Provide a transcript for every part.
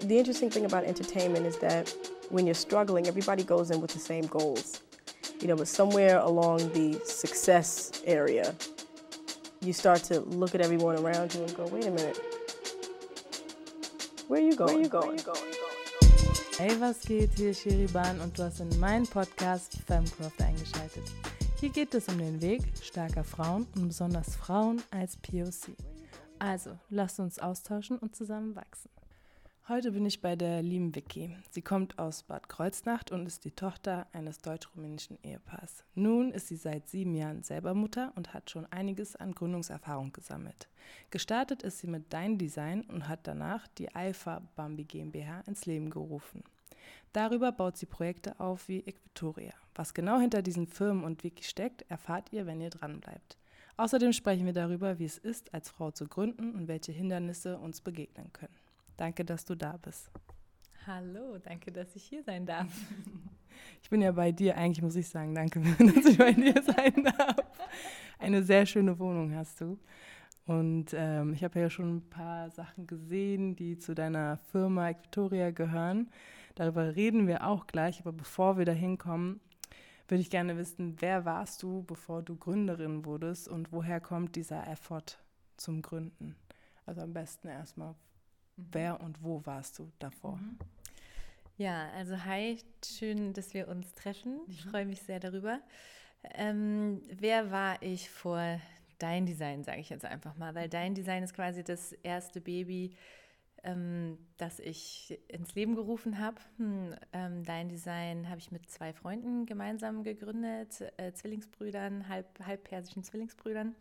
the interesting thing about entertainment is that when you're struggling, everybody goes in with the same goals. You know, but somewhere along the success area, you start to look at everyone around you and go, wait a minute, where are you going? Where are you going? Hey, was geht? Hier ist Sheriban und du hast in meinen Podcast Femcraft eingeschaltet. Hier geht es um den Weg starker Frauen und besonders Frauen als POC. Also, lasst uns austauschen und zusammen wachsen. Heute bin ich bei der lieben Vicky. Sie kommt aus Bad Kreuznach und ist die Tochter eines deutsch-rumänischen Ehepaars. Nun ist sie seit sieben Jahren selber Mutter und hat schon einiges an Gründungserfahrung gesammelt. Gestartet ist sie mit Dein Design und hat danach die Alpha Bambi GmbH ins Leben gerufen. Darüber baut sie Projekte auf wie Equitoria. Was genau hinter diesen Firmen und Wiki steckt, erfahrt ihr, wenn ihr dranbleibt. Außerdem sprechen wir darüber, wie es ist, als Frau zu gründen und welche Hindernisse uns begegnen können. Danke, dass du da bist. Hallo, danke, dass ich hier sein darf. Ich bin ja bei dir, eigentlich muss ich sagen, danke, dass ich bei dir sein darf. Eine sehr schöne Wohnung hast du. Und ähm, ich habe ja schon ein paar Sachen gesehen, die zu deiner Firma Victoria gehören. Darüber reden wir auch gleich, aber bevor wir da hinkommen, würde ich gerne wissen, wer warst du, bevor du Gründerin wurdest und woher kommt dieser Effort zum Gründen? Also am besten erstmal, Mhm. Wer und wo warst du davor? Mhm. Ja, also hi, schön, dass wir uns treffen. Ich mhm. freue mich sehr darüber. Ähm, wer war ich vor Dein Design, sage ich jetzt einfach mal, weil Dein Design ist quasi das erste Baby, ähm, das ich ins Leben gerufen habe. Hm, ähm, Dein Design habe ich mit zwei Freunden gemeinsam gegründet, äh, Zwillingsbrüdern, halb, halb persischen Zwillingsbrüdern.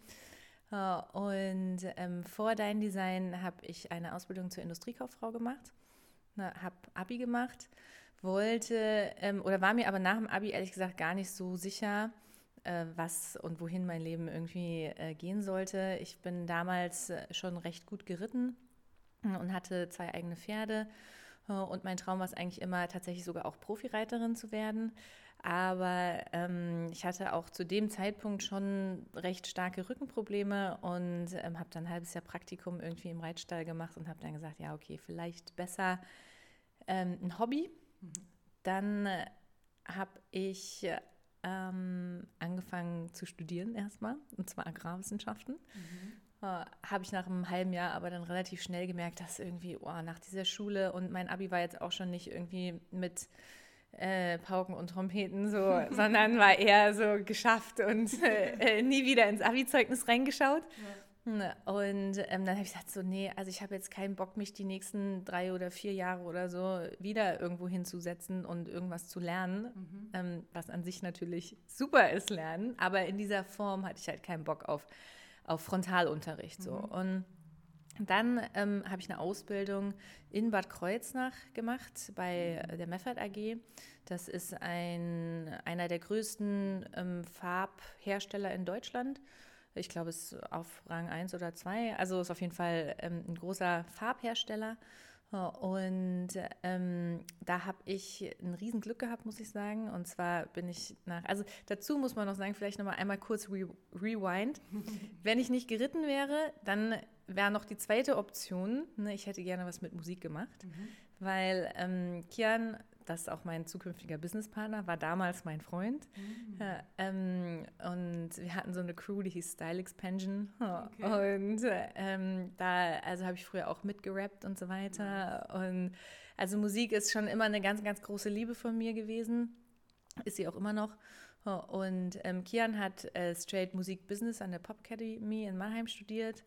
Äh, und ähm, vor Dein Design habe ich eine Ausbildung zur Industriekauffrau gemacht, habe Abi gemacht, wollte ähm, oder war mir aber nach dem Abi ehrlich gesagt gar nicht so sicher, äh, was und wohin mein Leben irgendwie äh, gehen sollte. Ich bin damals äh, schon recht gut geritten und hatte zwei eigene Pferde. Äh, und mein Traum war es eigentlich immer, tatsächlich sogar auch Profireiterin zu werden. Aber ähm, ich hatte auch zu dem Zeitpunkt schon recht starke Rückenprobleme und ähm, habe dann ein halbes Jahr Praktikum irgendwie im Reitstall gemacht und habe dann gesagt, ja, okay, vielleicht besser ähm, ein Hobby. Mhm. Dann habe ich ähm, angefangen zu studieren erstmal, und zwar Agrarwissenschaften. Mhm. Äh, habe ich nach einem halben Jahr aber dann relativ schnell gemerkt, dass irgendwie, oh, nach dieser Schule und mein Abi war jetzt auch schon nicht irgendwie mit äh, Pauken und Trompeten, so, sondern war eher so geschafft und äh, nie wieder ins Abi-Zeugnis reingeschaut. Ja. Und ähm, dann habe ich gesagt, so, nee, also ich habe jetzt keinen Bock, mich die nächsten drei oder vier Jahre oder so wieder irgendwo hinzusetzen und irgendwas zu lernen, mhm. ähm, was an sich natürlich super ist, lernen, aber in dieser Form hatte ich halt keinen Bock auf, auf Frontalunterricht. So. Mhm. Und dann ähm, habe ich eine Ausbildung in Bad Kreuznach gemacht bei der Meffert AG. Das ist ein, einer der größten ähm, Farbhersteller in Deutschland. Ich glaube, es ist auf Rang 1 oder 2. Also ist auf jeden Fall ähm, ein großer Farbhersteller. Und ähm, da habe ich ein Riesenglück gehabt, muss ich sagen. Und zwar bin ich nach, also dazu muss man noch sagen, vielleicht nochmal einmal kurz re rewind. Wenn ich nicht geritten wäre, dann wäre noch die zweite Option, ne, ich hätte gerne was mit Musik gemacht, mhm. weil ähm, Kian, das ist auch mein zukünftiger Businesspartner, war damals mein Freund. Mhm. Ja, ähm, und wir hatten so eine Crew, die hieß Style Expansion. Okay. Und ähm, da, also habe ich früher auch mitgerappt und so weiter. Nice. Und also Musik ist schon immer eine ganz, ganz große Liebe von mir gewesen. Ist sie auch immer noch. Und ähm, Kian hat äh, Straight Musik Business an der Pop Academy in Mannheim studiert.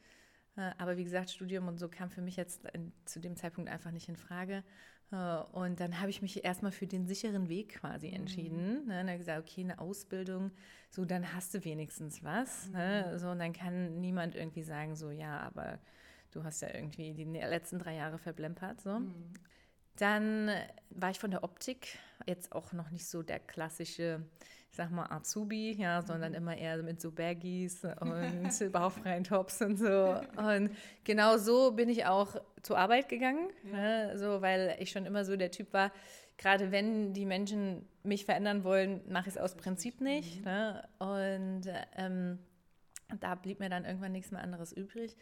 Äh, aber wie gesagt, Studium und so kam für mich jetzt in, zu dem Zeitpunkt einfach nicht in Frage. Äh, und dann habe ich mich erstmal für den sicheren Weg quasi mhm. entschieden. Mhm. Dann habe ich gesagt, okay, eine Ausbildung, so dann hast du wenigstens was. Ne? Mhm. So, und dann kann niemand irgendwie sagen, so ja, aber du hast ja irgendwie die letzten drei Jahre verblempert. So. Mhm. Dann war ich von der Optik jetzt auch noch nicht so der klassische ich sag mal, Azubi, ja, sondern mhm. immer eher mit so Baggies und bauchfreien Tops und so. Und genau so bin ich auch zur Arbeit gegangen, ja. ne, so, weil ich schon immer so der Typ war, gerade wenn die Menschen mich verändern wollen, mache ich es aus Prinzip nicht. Mhm. Ne? Und ähm, da blieb mir dann irgendwann nichts mehr anderes übrig.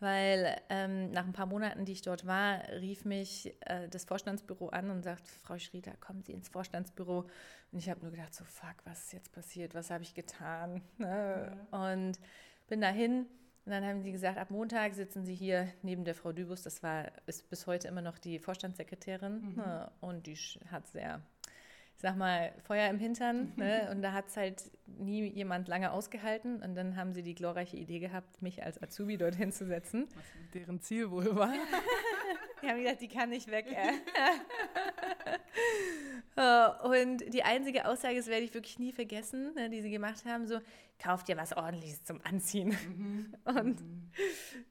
Weil ähm, nach ein paar Monaten, die ich dort war, rief mich äh, das Vorstandsbüro an und sagt, Frau Schrieder, kommen Sie ins Vorstandsbüro. Und ich habe nur gedacht, so fuck, was ist jetzt passiert, was habe ich getan? Ne? Ja. Und bin dahin und dann haben sie gesagt, ab Montag sitzen sie hier neben der Frau Dübus, das war, ist bis heute immer noch die Vorstandssekretärin mhm. ne? und die hat sehr ich sag mal, Feuer im Hintern. Ne? Und da hat es halt nie jemand lange ausgehalten. Und dann haben sie die glorreiche Idee gehabt, mich als Azubi dorthin zu setzen. Was deren Ziel wohl war. die haben gesagt, die kann nicht weg. Äh. und die einzige Aussage, das werde ich wirklich nie vergessen, ne, die sie gemacht haben, so, kauft dir was ordentliches zum Anziehen. Mhm. Und mhm.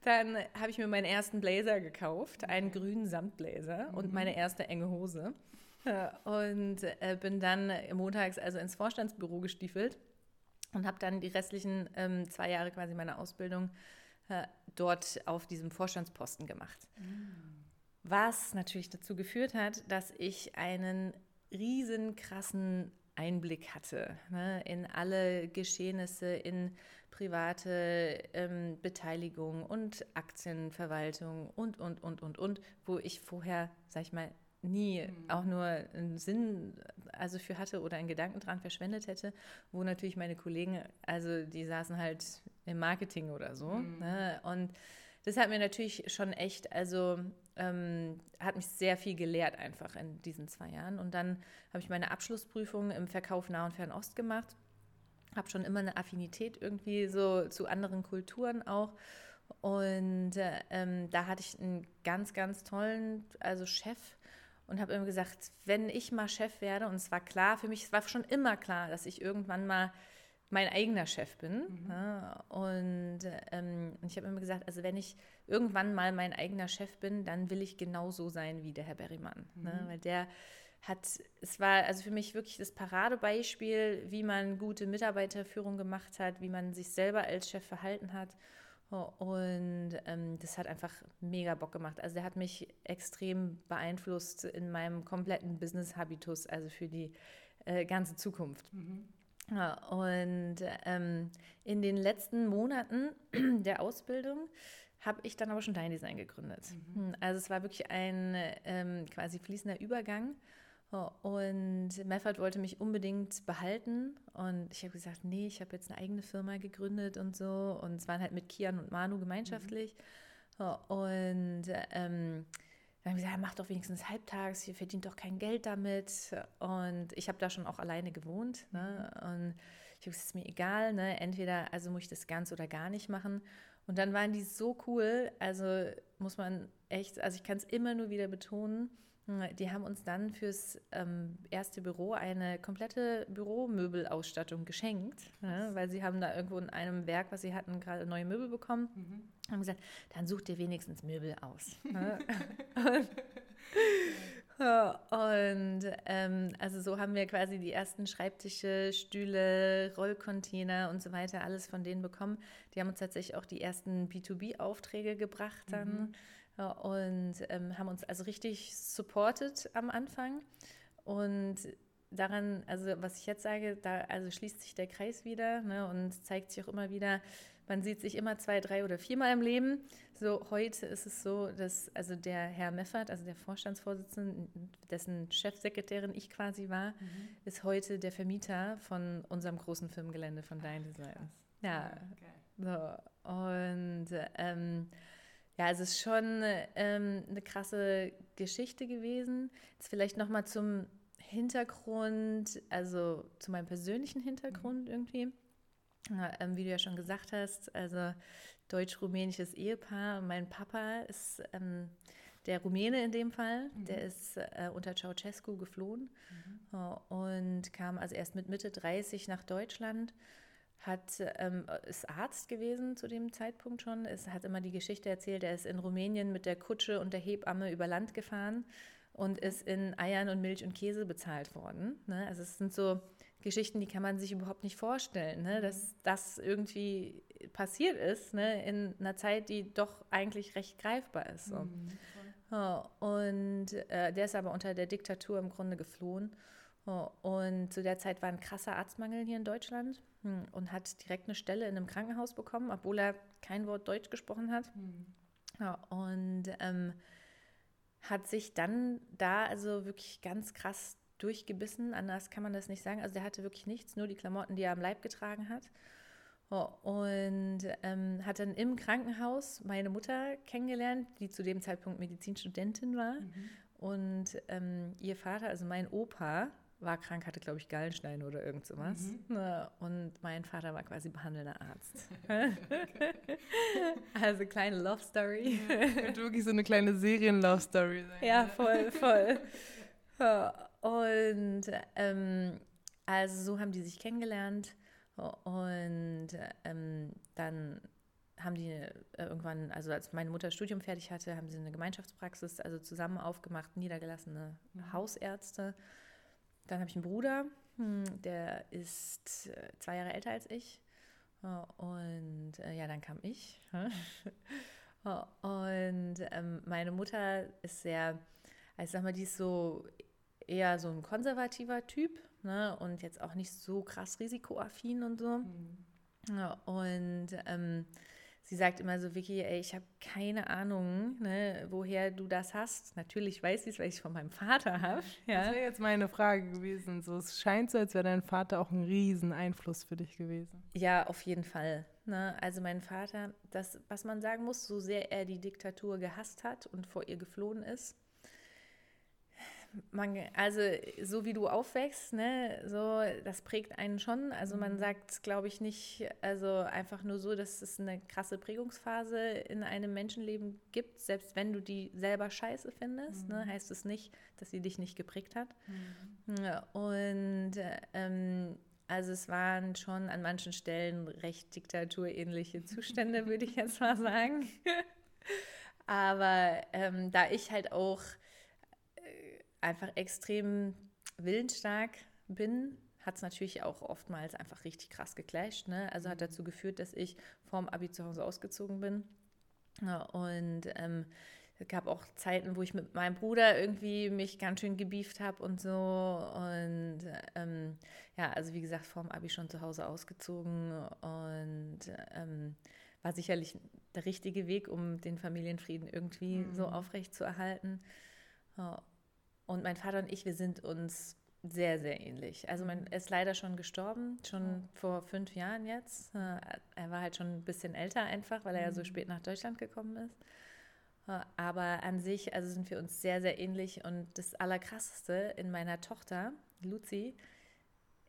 dann habe ich mir meinen ersten Blazer gekauft, einen grünen Samtblazer mhm. und meine erste enge Hose und äh, bin dann montags also ins Vorstandsbüro gestiefelt und habe dann die restlichen ähm, zwei Jahre quasi meiner Ausbildung äh, dort auf diesem Vorstandsposten gemacht. Mhm. Was natürlich dazu geführt hat, dass ich einen riesen krassen Einblick hatte ne, in alle Geschehnisse, in private ähm, Beteiligung und Aktienverwaltung und, und, und, und, und, wo ich vorher, sag ich mal, nie mhm. auch nur einen Sinn also für hatte oder einen Gedanken dran verschwendet hätte, wo natürlich meine Kollegen, also die saßen halt im Marketing oder so. Mhm. Ne? Und das hat mir natürlich schon echt, also ähm, hat mich sehr viel gelehrt einfach in diesen zwei Jahren. Und dann habe ich meine Abschlussprüfung im Verkauf Nah- und Fernost gemacht. Habe schon immer eine Affinität irgendwie so zu anderen Kulturen auch. Und äh, ähm, da hatte ich einen ganz, ganz tollen, also Chef, und habe immer gesagt, wenn ich mal Chef werde, und es war klar für mich, es war schon immer klar, dass ich irgendwann mal mein eigener Chef bin. Mhm. Ja, und ähm, ich habe immer gesagt, also wenn ich irgendwann mal mein eigener Chef bin, dann will ich genauso sein wie der Herr Berrymann. Ne? Mhm. Ne? Weil der hat, es war also für mich wirklich das Paradebeispiel, wie man gute Mitarbeiterführung gemacht hat, wie man sich selber als Chef verhalten hat. Und ähm, das hat einfach mega Bock gemacht. Also der hat mich extrem beeinflusst in meinem kompletten Business-Habitus, also für die äh, ganze Zukunft. Mhm. Ja, und ähm, in den letzten Monaten der Ausbildung habe ich dann aber schon Dein Design gegründet. Mhm. Hm, also es war wirklich ein ähm, quasi fließender Übergang. Und Meffert wollte mich unbedingt behalten und ich habe gesagt, nee, ich habe jetzt eine eigene Firma gegründet und so und es waren halt mit Kian und Manu gemeinschaftlich mhm. und ähm, dann haben wir gesagt, mach doch wenigstens halbtags, ihr verdient doch kein Geld damit und ich habe da schon auch alleine gewohnt ne? Mhm. und ich habe gesagt, es ist mir egal, ne? entweder also muss ich das ganz oder gar nicht machen und dann waren die so cool, also muss man echt, also ich kann es immer nur wieder betonen, die haben uns dann fürs ähm, erste Büro eine komplette Büromöbelausstattung geschenkt, ne, weil sie haben da irgendwo in einem Werk, was sie hatten, gerade neue Möbel bekommen. Mhm. Haben gesagt, dann sucht ihr wenigstens Möbel aus. Ne? und ähm, also so haben wir quasi die ersten Schreibtische, Stühle, Rollcontainer und so weiter, alles von denen bekommen. Die haben uns tatsächlich auch die ersten B2B-Aufträge gebracht dann. Mhm und ähm, haben uns also richtig supported am Anfang. Und daran, also was ich jetzt sage, da also schließt sich der Kreis wieder ne, und zeigt sich auch immer wieder, man sieht sich immer zwei, drei oder viermal im Leben. So heute ist es so, dass also der Herr Meffert, also der Vorstandsvorsitzende, dessen Chefsekretärin ich quasi war, mhm. ist heute der Vermieter von unserem großen Firmengelände von Dein Design. Ja. Okay. So. Und ähm, ja, es ist schon ähm, eine krasse Geschichte gewesen. Jetzt vielleicht nochmal zum Hintergrund, also zu meinem persönlichen Hintergrund mhm. irgendwie. Ja, ähm, wie du ja schon gesagt hast, also deutsch-rumänisches Ehepaar. Mein Papa ist ähm, der Rumäne in dem Fall, mhm. der ist äh, unter Ceausescu geflohen mhm. äh, und kam also erst mit Mitte 30 nach Deutschland hat, ähm, ist Arzt gewesen zu dem Zeitpunkt schon. Es hat immer die Geschichte erzählt, er ist in Rumänien mit der Kutsche und der Hebamme über Land gefahren und ist in Eiern und Milch und Käse bezahlt worden. Ne? Also es sind so Geschichten, die kann man sich überhaupt nicht vorstellen, ne? dass das irgendwie passiert ist ne? in einer Zeit, die doch eigentlich recht greifbar ist. So. Mhm. Ja, und äh, der ist aber unter der Diktatur im Grunde geflohen Oh, und zu der Zeit war ein krasser Arztmangel hier in Deutschland hm, und hat direkt eine Stelle in einem Krankenhaus bekommen, obwohl er kein Wort Deutsch gesprochen hat. Mhm. Ja, und ähm, hat sich dann da also wirklich ganz krass durchgebissen. Anders kann man das nicht sagen. Also der hatte wirklich nichts, nur die Klamotten, die er am Leib getragen hat. Oh, und ähm, hat dann im Krankenhaus meine Mutter kennengelernt, die zu dem Zeitpunkt Medizinstudentin war. Mhm. Und ähm, ihr Vater, also mein Opa, war krank, hatte, glaube ich, Gallensteine oder irgend sowas. Mhm. Und mein Vater war quasi behandelnder Arzt. also kleine Love Story. Ja, könnte wirklich so eine kleine Serien-Love Story sein. Ja, voll, voll. Und ähm, also so haben die sich kennengelernt. Und ähm, dann haben die äh, irgendwann, also als meine Mutter das Studium fertig hatte, haben sie eine Gemeinschaftspraxis, also zusammen aufgemacht, niedergelassene mhm. Hausärzte. Dann habe ich einen Bruder, hm, der ist äh, zwei Jahre älter als ich. Und äh, ja, dann kam ich. Und ähm, meine Mutter ist sehr, also sag mal, die ist so eher so ein konservativer Typ ne? und jetzt auch nicht so krass risikoaffin und so. Mhm. Und ähm, sie sagt immer so, Vicky, ey, ich habe keine Ahnung, ne, woher du das hast. Natürlich weiß sie es, weil ich es von meinem Vater habe. Ja. Das wäre jetzt meine Frage gewesen. So, es scheint so, als wäre dein Vater auch ein riesen Einfluss für dich gewesen. Ja, auf jeden Fall. Ne? Also mein Vater, das, was man sagen muss, so sehr er die Diktatur gehasst hat und vor ihr geflohen ist, man, also so wie du aufwächst, ne, so das prägt einen schon. Also man mhm. sagt, glaube ich, nicht, also einfach nur so, dass es eine krasse Prägungsphase in einem Menschenleben gibt, selbst wenn du die selber scheiße findest, ne, mhm. ne, heißt es nicht, dass sie dich nicht geprägt hat. Mhm. Und ähm, also es waren schon an manchen Stellen recht diktaturähnliche Zustände, würde ich jetzt mal sagen. Aber ähm, da ich halt auch einfach extrem willensstark bin, hat es natürlich auch oftmals einfach richtig krass geclasht. Ne? Also hat dazu geführt, dass ich vorm Abi zu Hause ausgezogen bin. Ja, und ähm, es gab auch Zeiten, wo ich mit meinem Bruder irgendwie mich ganz schön gebieft habe und so. Und ähm, ja, also wie gesagt, vorm Abi schon zu Hause ausgezogen und ähm, war sicherlich der richtige Weg, um den Familienfrieden irgendwie mhm. so aufrecht zu erhalten. Ja, und mein Vater und ich, wir sind uns sehr, sehr ähnlich. Also man ist leider schon gestorben, schon vor fünf Jahren jetzt. Äh, er war halt schon ein bisschen älter einfach, weil er ja so mhm. spät nach Deutschland gekommen ist. Äh, aber an sich, also sind wir uns sehr, sehr ähnlich. Und das Allerkrasseste in meiner Tochter, Luzi,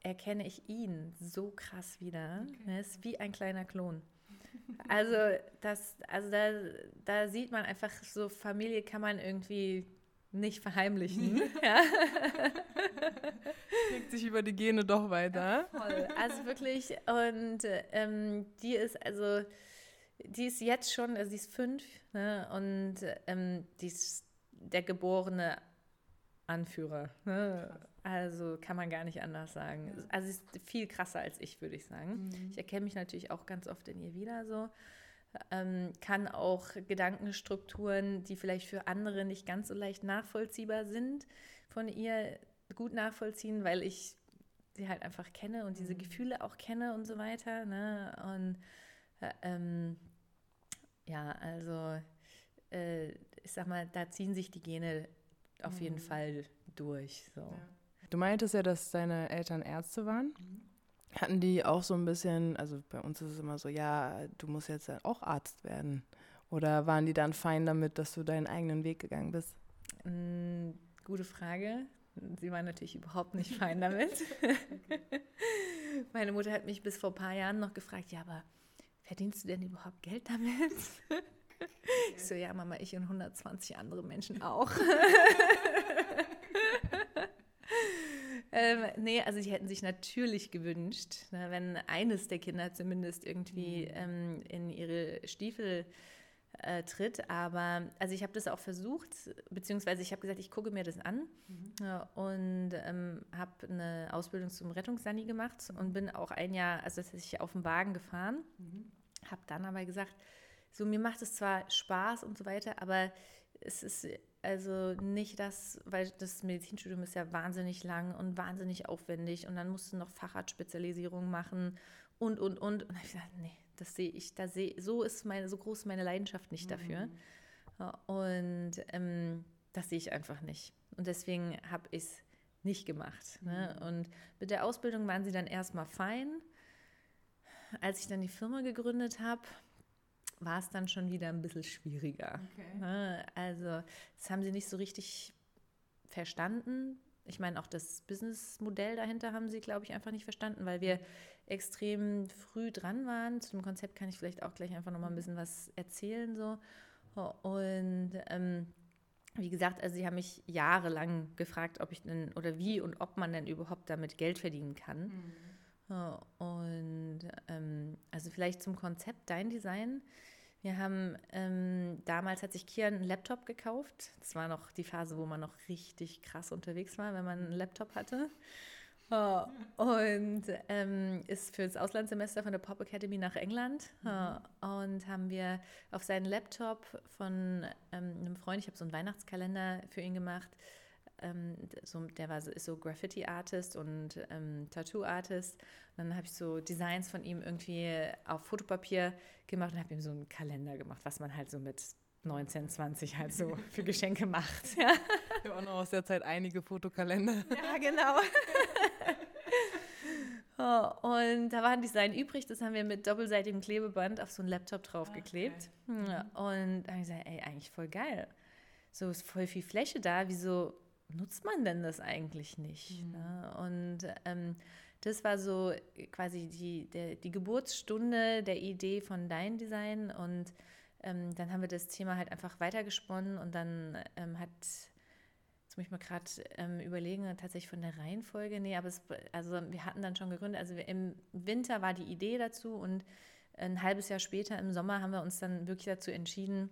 erkenne ich ihn so krass wieder. Okay. Er ist wie ein kleiner Klon. Also, das, also da, da sieht man einfach so, Familie kann man irgendwie nicht verheimlichen. ja. Legt sich über die Gene doch weiter. Ja, voll. Also wirklich, und ähm, die ist also, die ist jetzt schon, also sie ist fünf, ne, und ähm, die ist der geborene Anführer. Ne? Also kann man gar nicht anders sagen. Also sie ist viel krasser als ich, würde ich sagen. Mhm. Ich erkenne mich natürlich auch ganz oft in ihr wieder so ähm, kann auch Gedankenstrukturen, die vielleicht für andere nicht ganz so leicht nachvollziehbar sind, von ihr gut nachvollziehen, weil ich sie halt einfach kenne und diese mhm. Gefühle auch kenne und so weiter. Ne? Und äh, ähm, ja, also äh, ich sag mal, da ziehen sich die Gene auf jeden mhm. Fall durch. So. Ja. Du meintest ja, dass deine Eltern Ärzte waren. Mhm. Hatten die auch so ein bisschen, also bei uns ist es immer so, ja, du musst jetzt auch Arzt werden. Oder waren die dann fein damit, dass du deinen eigenen Weg gegangen bist? Mm, gute Frage. Sie waren natürlich überhaupt nicht fein damit. Meine Mutter hat mich bis vor ein paar Jahren noch gefragt, ja, aber verdienst du denn überhaupt Geld damit? Ich so, ja, Mama, ich und 120 andere Menschen auch. Ähm, nee, also sie hätten sich natürlich gewünscht, ne, wenn eines der Kinder zumindest irgendwie mhm. ähm, in ihre Stiefel äh, tritt. Aber also ich habe das auch versucht, beziehungsweise ich habe gesagt, ich gucke mir das an mhm. ja, und ähm, habe eine Ausbildung zum Rettungssani gemacht und bin auch ein Jahr, also das ich auf dem Wagen gefahren, mhm. habe dann aber gesagt, so mir macht es zwar Spaß und so weiter, aber es ist also nicht das, weil das Medizinstudium ist ja wahnsinnig lang und wahnsinnig aufwendig und dann musst du noch Facharztspezialisierung machen und, und, und. Und ich gesagt, nee, das sehe ich, da sehe, so ist meine, so groß meine Leidenschaft nicht dafür. Mhm. Und ähm, das sehe ich einfach nicht. Und deswegen habe ich es nicht gemacht. Ne? Mhm. Und mit der Ausbildung waren sie dann erstmal fein. Als ich dann die Firma gegründet habe, war es dann schon wieder ein bisschen schwieriger. Okay. Ne? Also das haben sie nicht so richtig verstanden. Ich meine, auch das Businessmodell dahinter haben sie, glaube ich, einfach nicht verstanden, weil wir extrem früh dran waren. Zu dem Konzept kann ich vielleicht auch gleich einfach nochmal ein bisschen was erzählen. So. Und ähm, wie gesagt, also sie haben mich jahrelang gefragt, ob ich denn oder wie und ob man denn überhaupt damit Geld verdienen kann. Mhm. Und ähm, also vielleicht zum Konzept Dein Design. Wir haben ähm, damals hat sich Kian einen Laptop gekauft. Das war noch die Phase, wo man noch richtig krass unterwegs war, wenn man einen Laptop hatte. Oh, und ähm, ist für das Auslandssemester von der Pop Academy nach England mhm. oh, und haben wir auf seinen Laptop von ähm, einem Freund, ich habe so einen Weihnachtskalender für ihn gemacht, ähm, so, der war so, ist so Graffiti-Artist und ähm, Tattoo-Artist. Und dann habe ich so Designs von ihm irgendwie auf Fotopapier gemacht und habe ihm so einen Kalender gemacht, was man halt so mit 19, 20 halt so für Geschenke macht. Ja. Ich habe auch noch aus der Zeit einige Fotokalender. Ja, genau. Oh, und da waren Design übrig, das haben wir mit doppelseitigem Klebeband auf so einen Laptop draufgeklebt. Okay. Ja, und da habe ich gesagt, ey, eigentlich voll geil. So ist voll viel Fläche da, wieso nutzt man denn das eigentlich nicht? Mhm. Ne? Und ähm, das war so quasi die, der, die Geburtsstunde der Idee von Dein Design und ähm, dann haben wir das Thema halt einfach weitergesponnen und dann ähm, hat Jetzt muss ich mal gerade ähm, überlegen, tatsächlich von der Reihenfolge. Nee, aber es, also wir hatten dann schon gegründet. Also wir, im Winter war die Idee dazu und ein halbes Jahr später im Sommer haben wir uns dann wirklich dazu entschieden,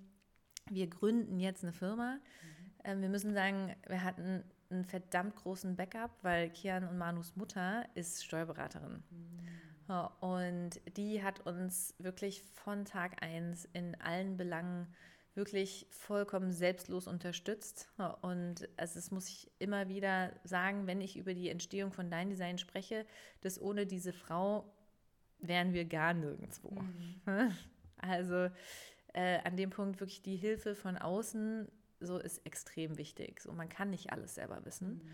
wir gründen jetzt eine Firma. Mhm. Ähm, wir müssen sagen, wir hatten einen verdammt großen Backup, weil Kian und Manus Mutter ist Steuerberaterin. Mhm. Und die hat uns wirklich von Tag 1 in allen Belangen wirklich vollkommen selbstlos unterstützt. Und also das muss ich immer wieder sagen, wenn ich über die Entstehung von Dein Design spreche, dass ohne diese Frau wären wir gar nirgendwo. Mhm. Also äh, an dem Punkt wirklich die Hilfe von außen so ist extrem wichtig. So man kann nicht alles selber wissen. Mhm.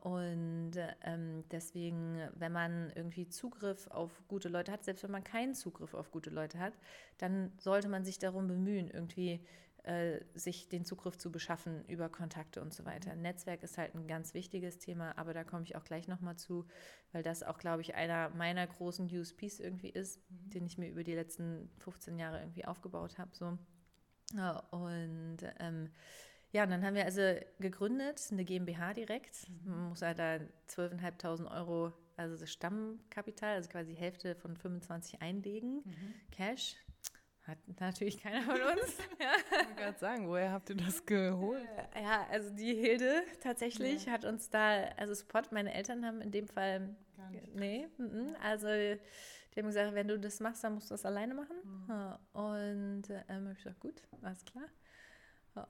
Und ähm, deswegen, wenn man irgendwie Zugriff auf gute Leute hat, selbst wenn man keinen Zugriff auf gute Leute hat, dann sollte man sich darum bemühen, irgendwie äh, sich den Zugriff zu beschaffen über Kontakte und so weiter. Mhm. Netzwerk ist halt ein ganz wichtiges Thema, aber da komme ich auch gleich nochmal zu, weil das auch, glaube ich, einer meiner großen USPs irgendwie ist, mhm. den ich mir über die letzten 15 Jahre irgendwie aufgebaut habe. So. Und ähm, ja, und dann haben wir also gegründet, eine GmbH direkt. Mhm. Man muss halt da 12.500 Euro, also das Stammkapital, also quasi die Hälfte von 25 einlegen, mhm. Cash. Hat natürlich keiner von uns. ja. Ich wollte gerade sagen, woher habt ihr das geholt? Äh, ja, also die Hilde tatsächlich ja. hat uns da, also Spot, meine Eltern haben in dem Fall, Gar nicht. nee, m -m, also die haben gesagt, wenn du das machst, dann musst du das alleine machen. Mhm. Und ähm, habe ich gesagt, gut, alles klar.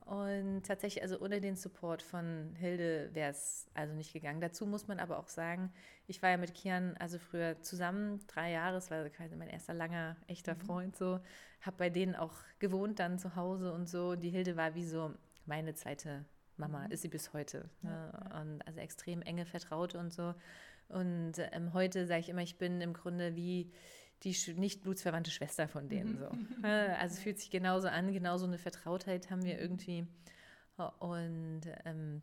Und tatsächlich, also ohne den Support von Hilde wäre es also nicht gegangen. Dazu muss man aber auch sagen, ich war ja mit Kian also früher zusammen, drei Jahre, es war quasi mein erster langer, echter mhm. Freund so, habe bei denen auch gewohnt dann zu Hause und so. Und die Hilde war wie so meine zweite Mama, mhm. ist sie bis heute. Ja, ne? ja. Und also extrem enge Vertraute und so. Und ähm, heute sage ich immer, ich bin im Grunde wie die nicht blutsverwandte Schwester von denen. Mhm. So. Also fühlt sich genauso an, genauso eine Vertrautheit haben wir irgendwie. Und ähm,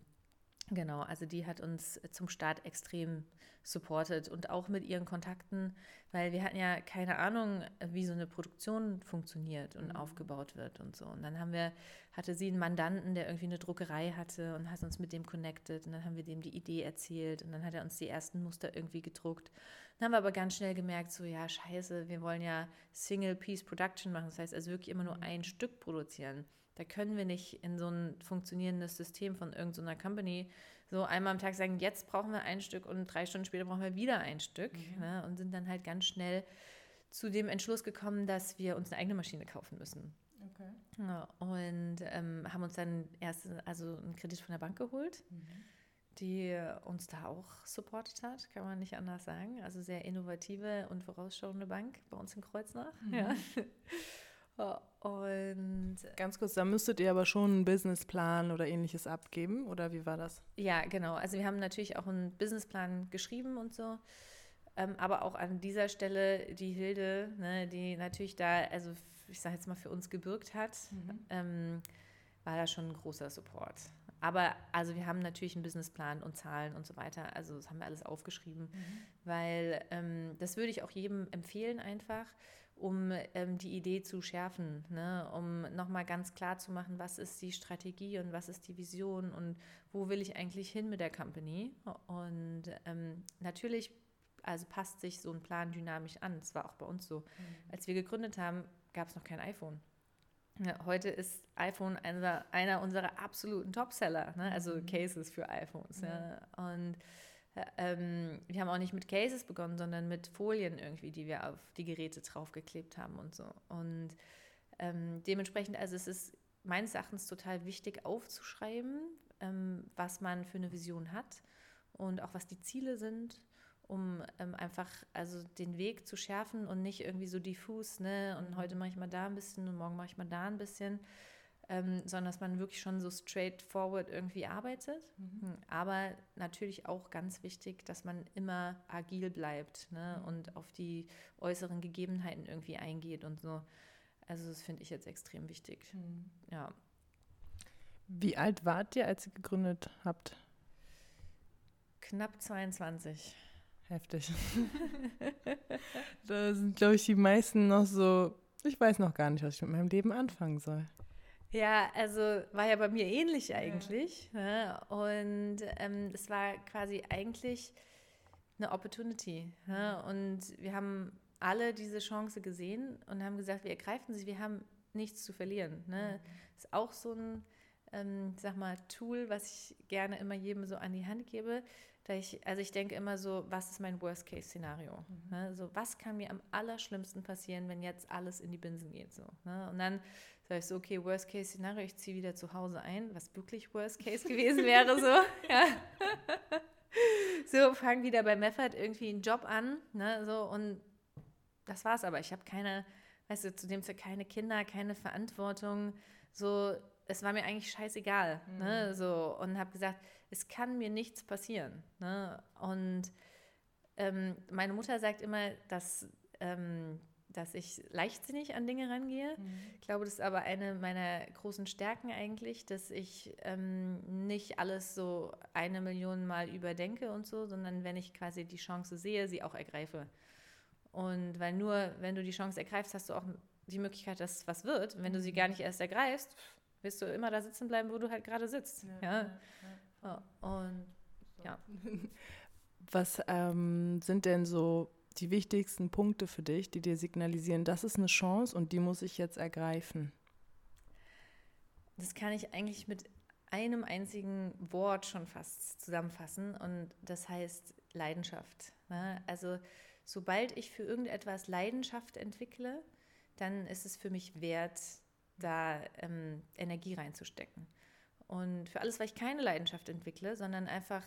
genau, also die hat uns zum Start extrem supportet und auch mit ihren Kontakten, weil wir hatten ja keine Ahnung, wie so eine Produktion funktioniert und mhm. aufgebaut wird und so. Und dann haben wir, hatte sie einen Mandanten, der irgendwie eine Druckerei hatte und hat uns mit dem connected und dann haben wir dem die Idee erzählt und dann hat er uns die ersten Muster irgendwie gedruckt dann haben wir aber ganz schnell gemerkt, so ja, scheiße, wir wollen ja Single-Piece-Production machen. Das heißt also wirklich immer nur mhm. ein Stück produzieren. Da können wir nicht in so ein funktionierendes System von irgendeiner Company so einmal am Tag sagen, jetzt brauchen wir ein Stück und drei Stunden später brauchen wir wieder ein Stück. Mhm. Ne, und sind dann halt ganz schnell zu dem Entschluss gekommen, dass wir uns eine eigene Maschine kaufen müssen. Okay. Ja, und ähm, haben uns dann erst also einen Kredit von der Bank geholt, mhm. die uns da auch supportet hat, kann man nicht anders sagen. Also sehr innovative und vorausschauende Bank bei uns in Kreuznach. Mhm. Ja. Und ganz kurz, da müsstet ihr aber schon einen Businessplan oder ähnliches abgeben, oder wie war das? Ja, genau. Also wir haben natürlich auch einen Businessplan geschrieben und so. Ähm, aber auch an dieser Stelle die Hilde, ne, die natürlich da, also ich sage jetzt mal, für uns gebürgt hat, mhm. ähm, war da schon ein großer Support. Aber also wir haben natürlich einen Businessplan und Zahlen und so weiter. Also das haben wir alles aufgeschrieben, mhm. weil ähm, das würde ich auch jedem empfehlen einfach um ähm, die Idee zu schärfen, ne? um nochmal ganz klar zu machen, was ist die Strategie und was ist die Vision und wo will ich eigentlich hin mit der Company. Und ähm, natürlich also passt sich so ein Plan dynamisch an. Das war auch bei uns so. Mhm. Als wir gegründet haben, gab es noch kein iPhone. Ja, heute ist iPhone einer, einer unserer absoluten Topseller, ne? also mhm. Cases für iPhones. Mhm. Ja. Und ähm, wir haben auch nicht mit Cases begonnen, sondern mit Folien irgendwie, die wir auf die Geräte draufgeklebt haben und so. Und ähm, dementsprechend, also es ist meines Erachtens total wichtig aufzuschreiben, ähm, was man für eine Vision hat und auch was die Ziele sind, um ähm, einfach also den Weg zu schärfen und nicht irgendwie so diffus, ne? Und mhm. heute mache ich mal da ein bisschen und morgen mache ich mal da ein bisschen, ähm, sondern dass man wirklich schon so straightforward irgendwie arbeitet. Mhm. Hm, aber natürlich auch ganz wichtig, dass man immer agil bleibt ne? Mhm. und auf die äußeren Gegebenheiten irgendwie eingeht und so. Also das finde ich jetzt extrem wichtig. Mhm. Ja. Wie alt wart ihr, als ihr gegründet habt? Knapp 22. Heftig. da sind, glaube ich, die meisten noch so, ich weiß noch gar nicht, was ich mit meinem Leben anfangen soll. Ja, also war ja bei mir ähnlich eigentlich. Ja. Ne? Und ähm, es war quasi eigentlich eine Opportunity. Ne? Und wir haben alle diese Chance gesehen und haben gesagt, wir ergreifen sie, wir haben nichts zu verlieren. Ne? Mhm. Das ist auch so ein, ähm, sag mal, Tool, was ich gerne immer jedem so an die Hand gebe. Da ich, also ich denke immer so, was ist mein Worst-Case-Szenario? Mhm. Ne? So, was kann mir am allerschlimmsten passieren, wenn jetzt alles in die Binsen geht? So, ne? Und dann sage ich so, okay, Worst Case Szenario, ich ziehe wieder zu Hause ein, was wirklich Worst Case gewesen wäre, so. Ja. so, fange wieder bei Meffert irgendwie einen Job an, ne, so, und das war's aber. Ich habe keine, weißt du, zu dem Zeit keine Kinder, keine Verantwortung, so, es war mir eigentlich scheißegal, ne, mhm. ne, so, und habe gesagt, es kann mir nichts passieren, ne, und ähm, meine Mutter sagt immer, dass ähm, dass ich leichtsinnig an Dinge rangehe. Mhm. Ich glaube, das ist aber eine meiner großen Stärken eigentlich, dass ich ähm, nicht alles so eine Million Mal überdenke und so, sondern wenn ich quasi die Chance sehe, sie auch ergreife. Und weil nur, wenn du die Chance ergreifst, hast du auch die Möglichkeit, dass was wird. Und wenn du sie gar nicht erst ergreifst, wirst du immer da sitzen bleiben, wo du halt gerade sitzt. Ja, ja. ja. Und ja. Was ähm, sind denn so die wichtigsten Punkte für dich, die dir signalisieren, das ist eine Chance und die muss ich jetzt ergreifen? Das kann ich eigentlich mit einem einzigen Wort schon fast zusammenfassen und das heißt Leidenschaft. Ne? Also sobald ich für irgendetwas Leidenschaft entwickle, dann ist es für mich wert, da ähm, Energie reinzustecken. Und für alles, weil ich keine Leidenschaft entwickle, sondern einfach,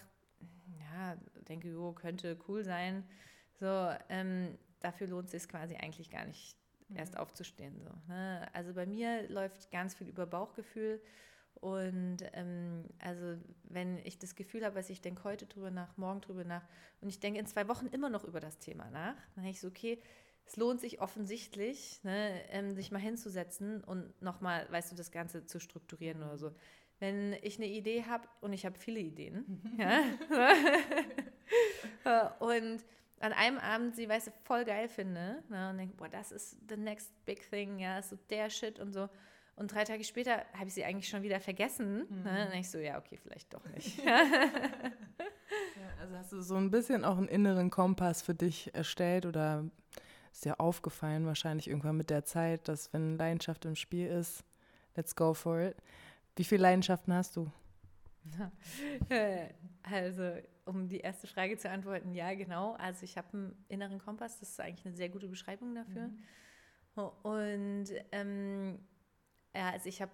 ja, denke, jo, könnte cool sein, so, ähm, dafür lohnt es sich quasi eigentlich gar nicht, mhm. erst aufzustehen. So, ne? Also bei mir läuft ganz viel über Bauchgefühl. Und ähm, also wenn ich das Gefühl habe, dass ich denke heute drüber nach, morgen drüber nach und ich denke in zwei Wochen immer noch über das Thema nach, dann denke ich so, okay, es lohnt sich offensichtlich, ne, ähm, sich mal hinzusetzen und nochmal, weißt du, das Ganze zu strukturieren oder so. Wenn ich eine Idee habe und ich habe viele Ideen, ja, und an einem Abend sie, weißt du, voll geil finde ne, und denke, boah, das ist the next big thing, ja, so der Shit und so. Und drei Tage später habe ich sie eigentlich schon wieder vergessen. Ne, mhm. Ne? Und ich so, ja, okay, vielleicht doch nicht. ja, also hast du so ein bisschen auch einen inneren Kompass für dich erstellt oder ist dir aufgefallen wahrscheinlich irgendwann mit der Zeit, dass wenn Leidenschaft im Spiel ist, let's go for it. Wie viele Leidenschaften hast du? Also um die erste Frage zu antworten, ja, genau. Also ich habe einen inneren Kompass, das ist eigentlich eine sehr gute Beschreibung dafür. Mhm. Und ähm, ja, also ich habe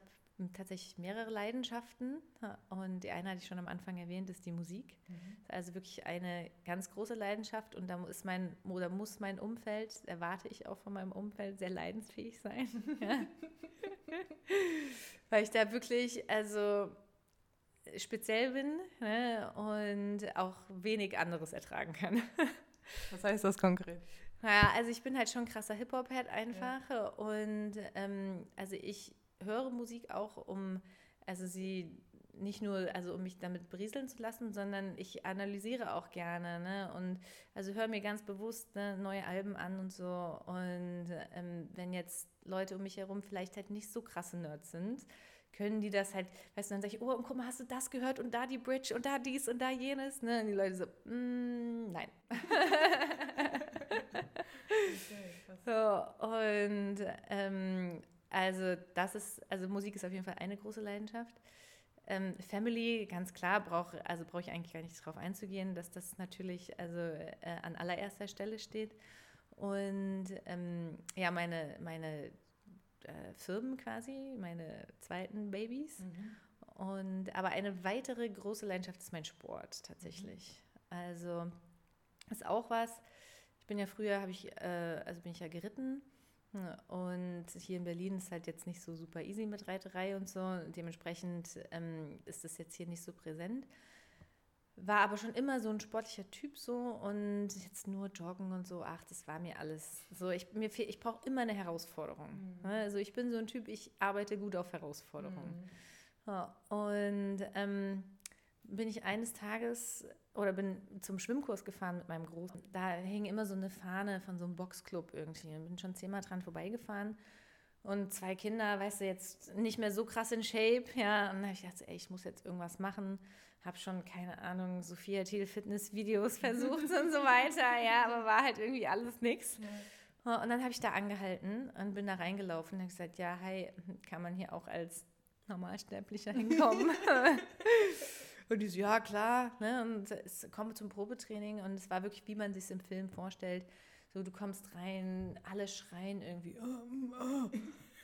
tatsächlich mehrere Leidenschaften und die eine hatte ich schon am Anfang erwähnt, ist die Musik. Mhm. Also wirklich eine ganz große Leidenschaft und da ist mein oder muss mein Umfeld, erwarte ich auch von meinem Umfeld, sehr leidensfähig sein. Weil ich da wirklich, also speziell bin ne, und auch wenig anderes ertragen kann. Was heißt das konkret? Naja, also ich bin halt schon krasser Hip-Hop-Head einfach ja. und ähm, also ich höre Musik auch, um also sie nicht nur, also um mich damit berieseln zu lassen, sondern ich analysiere auch gerne, ne? Und also höre mir ganz bewusst ne, neue Alben an und so. Und ähm, wenn jetzt Leute um mich herum vielleicht halt nicht so krasse Nerds sind, können die das halt, weißt du, dann sage ich, oh, und guck mal, hast du das gehört und da die Bridge und da dies und da jenes, ne? Und die Leute so, mm, nein. okay, so, und ähm, also das ist, also Musik ist auf jeden Fall eine große Leidenschaft. Ähm, Family, ganz klar, brauche also brauche ich eigentlich gar nicht darauf einzugehen, dass das natürlich also äh, an allererster Stelle steht. Und ähm, ja, meine, meine äh, Firmen quasi, meine zweiten Babys. Mhm. Und aber eine weitere große Leidenschaft ist mein Sport tatsächlich. Mhm. Also ist auch was. Ich bin ja früher, habe ich, äh, also bin ich ja geritten und hier in Berlin ist halt jetzt nicht so super easy mit Reiterei und so. Dementsprechend ähm, ist das jetzt hier nicht so präsent. War aber schon immer so ein sportlicher Typ so und jetzt nur Joggen und so, ach, das war mir alles so. Ich, ich brauche immer eine Herausforderung. Mhm. Ne? Also ich bin so ein Typ, ich arbeite gut auf Herausforderungen. Mhm. Ja, und ähm, bin ich eines Tages oder bin zum Schwimmkurs gefahren mit meinem Großen. Da hing immer so eine Fahne von so einem Boxclub irgendwie. Und bin schon zehnmal dran vorbeigefahren. Und zwei Kinder, weißt du, jetzt nicht mehr so krass in Shape, ja. Und dann habe ich gedacht, ey, ich muss jetzt irgendwas machen. Habe schon, keine Ahnung, Sophia Thiel Fitness-Videos versucht und so weiter, ja, aber war halt irgendwie alles nix. Ja. Und dann habe ich da angehalten und bin da reingelaufen und habe gesagt, ja, hi, kann man hier auch als Normalsterblicher hinkommen? Und die so, ja, klar. Ne? Und es kommen zum Probetraining und es war wirklich, wie man sich es im Film vorstellt. So, du kommst rein, alle schreien irgendwie, oh, oh,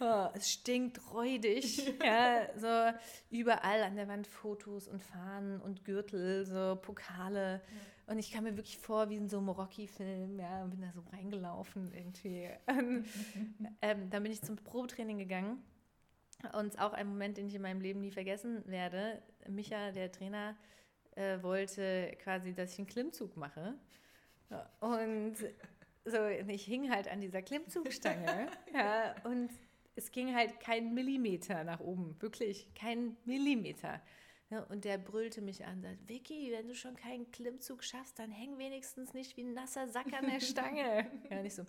oh, es stinkt räudig. ja, so überall an der Wand Fotos und Fahnen und Gürtel, so Pokale. Ja. Und ich kam mir wirklich vor wie in so einem Rocky-Film, ja, und bin da so reingelaufen irgendwie. ähm, dann bin ich zum Probetraining gegangen und auch ein Moment, den ich in meinem Leben nie vergessen werde. Micha, der Trainer, äh, wollte quasi, dass ich einen Klimmzug mache. Und so, ich hing halt an dieser Klimmzugstange. ja, und es ging halt kein Millimeter nach oben. Wirklich, kein Millimeter. Ja, und der brüllte mich an, sagt, Vicky, wenn du schon keinen Klimmzug schaffst, dann häng wenigstens nicht wie ein nasser Sack an der Stange. ja, nicht so,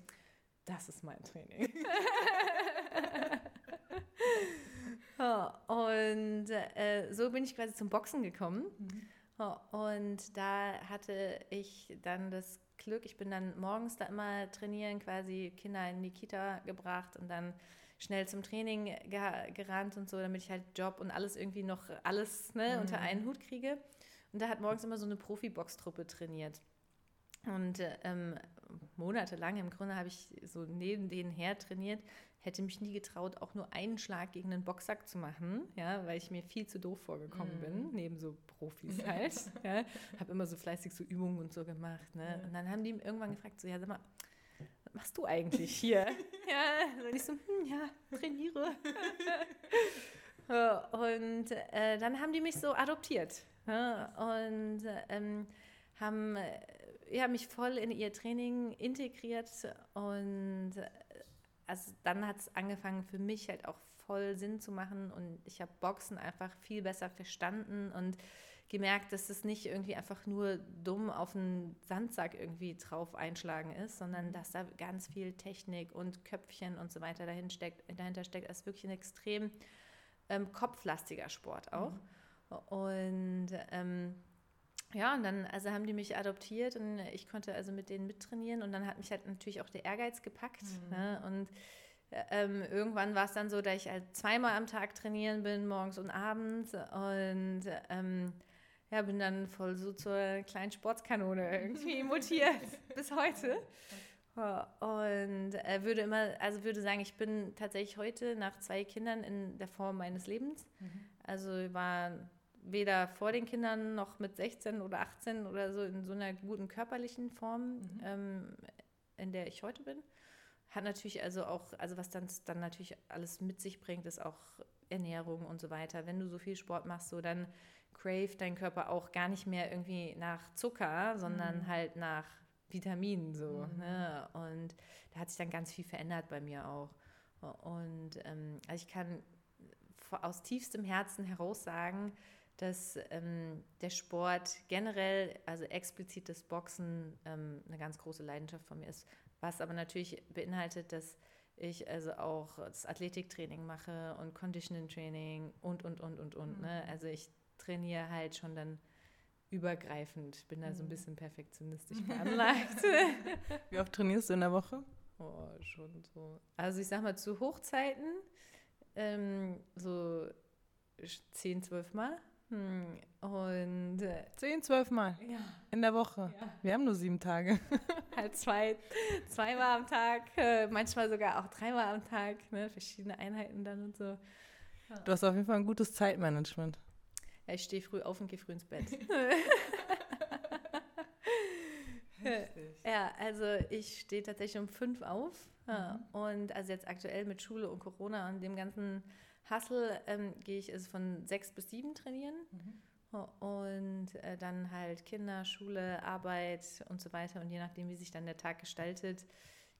das ist mein Training. und äh, so bin ich quasi zum Boxen gekommen. Mhm. und da hatte ich dann das Glück, ich bin dann morgens da immer trainieren, quasi Kinder in die Kita gebracht und dann schnell zum Training ge gerannt und so, damit ich halt Job und alles irgendwie noch alles ne, mhm. unter einen Hut kriege. Und da hat morgens immer so eine Profi-Boxtruppe trainiert. Und ähm, monatelang im Grunde habe ich so neben denen her trainiert, hätte mich nie getraut, auch nur einen Schlag gegen einen Boxsack zu machen, ja, weil ich mir viel zu doof vorgekommen mm. bin, neben so Profis halt. ja. Habe immer so fleißig so Übungen und so gemacht. Ne? Und dann haben die irgendwann gefragt, so, ja, sag mal, was machst du eigentlich hier? ja, und ich so, hm, ja, trainiere. und äh, dann haben die mich so adoptiert ja, und ähm, haben ja, mich voll in ihr Training integriert und also dann hat es angefangen für mich halt auch voll Sinn zu machen und ich habe Boxen einfach viel besser verstanden und gemerkt, dass es nicht irgendwie einfach nur dumm auf einen Sandsack irgendwie drauf einschlagen ist, sondern mhm. dass da ganz viel Technik und Köpfchen und so weiter dahin steckt, dahinter steckt. Es ist wirklich ein extrem ähm, kopflastiger Sport auch. Mhm. Und ähm, ja, und dann also haben die mich adoptiert und ich konnte also mit denen mittrainieren und dann hat mich halt natürlich auch der Ehrgeiz gepackt. Mhm. Ne? Und ähm, irgendwann war es dann so, dass ich halt zweimal am Tag trainieren bin, morgens und abends und ähm, ja, bin dann voll so zur kleinen Sportskanone irgendwie mutiert bis heute. Und äh, würde immer, also würde sagen, ich bin tatsächlich heute nach zwei Kindern in der Form meines Lebens. Mhm. Also war weder vor den Kindern noch mit 16 oder 18 oder so in so einer guten körperlichen Form, mhm. ähm, in der ich heute bin. Hat natürlich also auch, also was dann, dann natürlich alles mit sich bringt, ist auch Ernährung und so weiter. Wenn du so viel Sport machst, so dann crave dein Körper auch gar nicht mehr irgendwie nach Zucker, sondern mhm. halt nach Vitaminen so. Mhm. Ne? Und da hat sich dann ganz viel verändert bei mir auch. Und ähm, also ich kann aus tiefstem Herzen heraus sagen, dass ähm, der Sport generell, also explizit das Boxen, ähm, eine ganz große Leidenschaft von mir ist. Was aber natürlich beinhaltet, dass ich also auch das Athletiktraining mache und Conditioning Training und, und, und, und, und. Ne? Mhm. Ne? Also ich trainiere halt schon dann übergreifend, bin da so ein mhm. bisschen perfektionistisch veranlagt. Wie oft trainierst du in der Woche? Oh, schon so. Also ich sag mal zu Hochzeiten ähm, so 10, 12 Mal. Hm, und äh, zehn, zwölf Mal ja. in der Woche. Ja. Wir haben nur sieben Tage. Halt zwei, zweimal am Tag, äh, manchmal sogar auch dreimal am Tag, ne? verschiedene Einheiten dann und so. Ja. Du hast auf jeden Fall ein gutes Zeitmanagement. Ja, ich stehe früh auf und gehe früh ins Bett. ja, also ich stehe tatsächlich um fünf auf. Mhm. Und also jetzt aktuell mit Schule und Corona und dem ganzen Hustle ähm, gehe ich also von sechs bis sieben trainieren. Mhm. Und äh, dann halt Kinder, Schule, Arbeit und so weiter. Und je nachdem, wie sich dann der Tag gestaltet,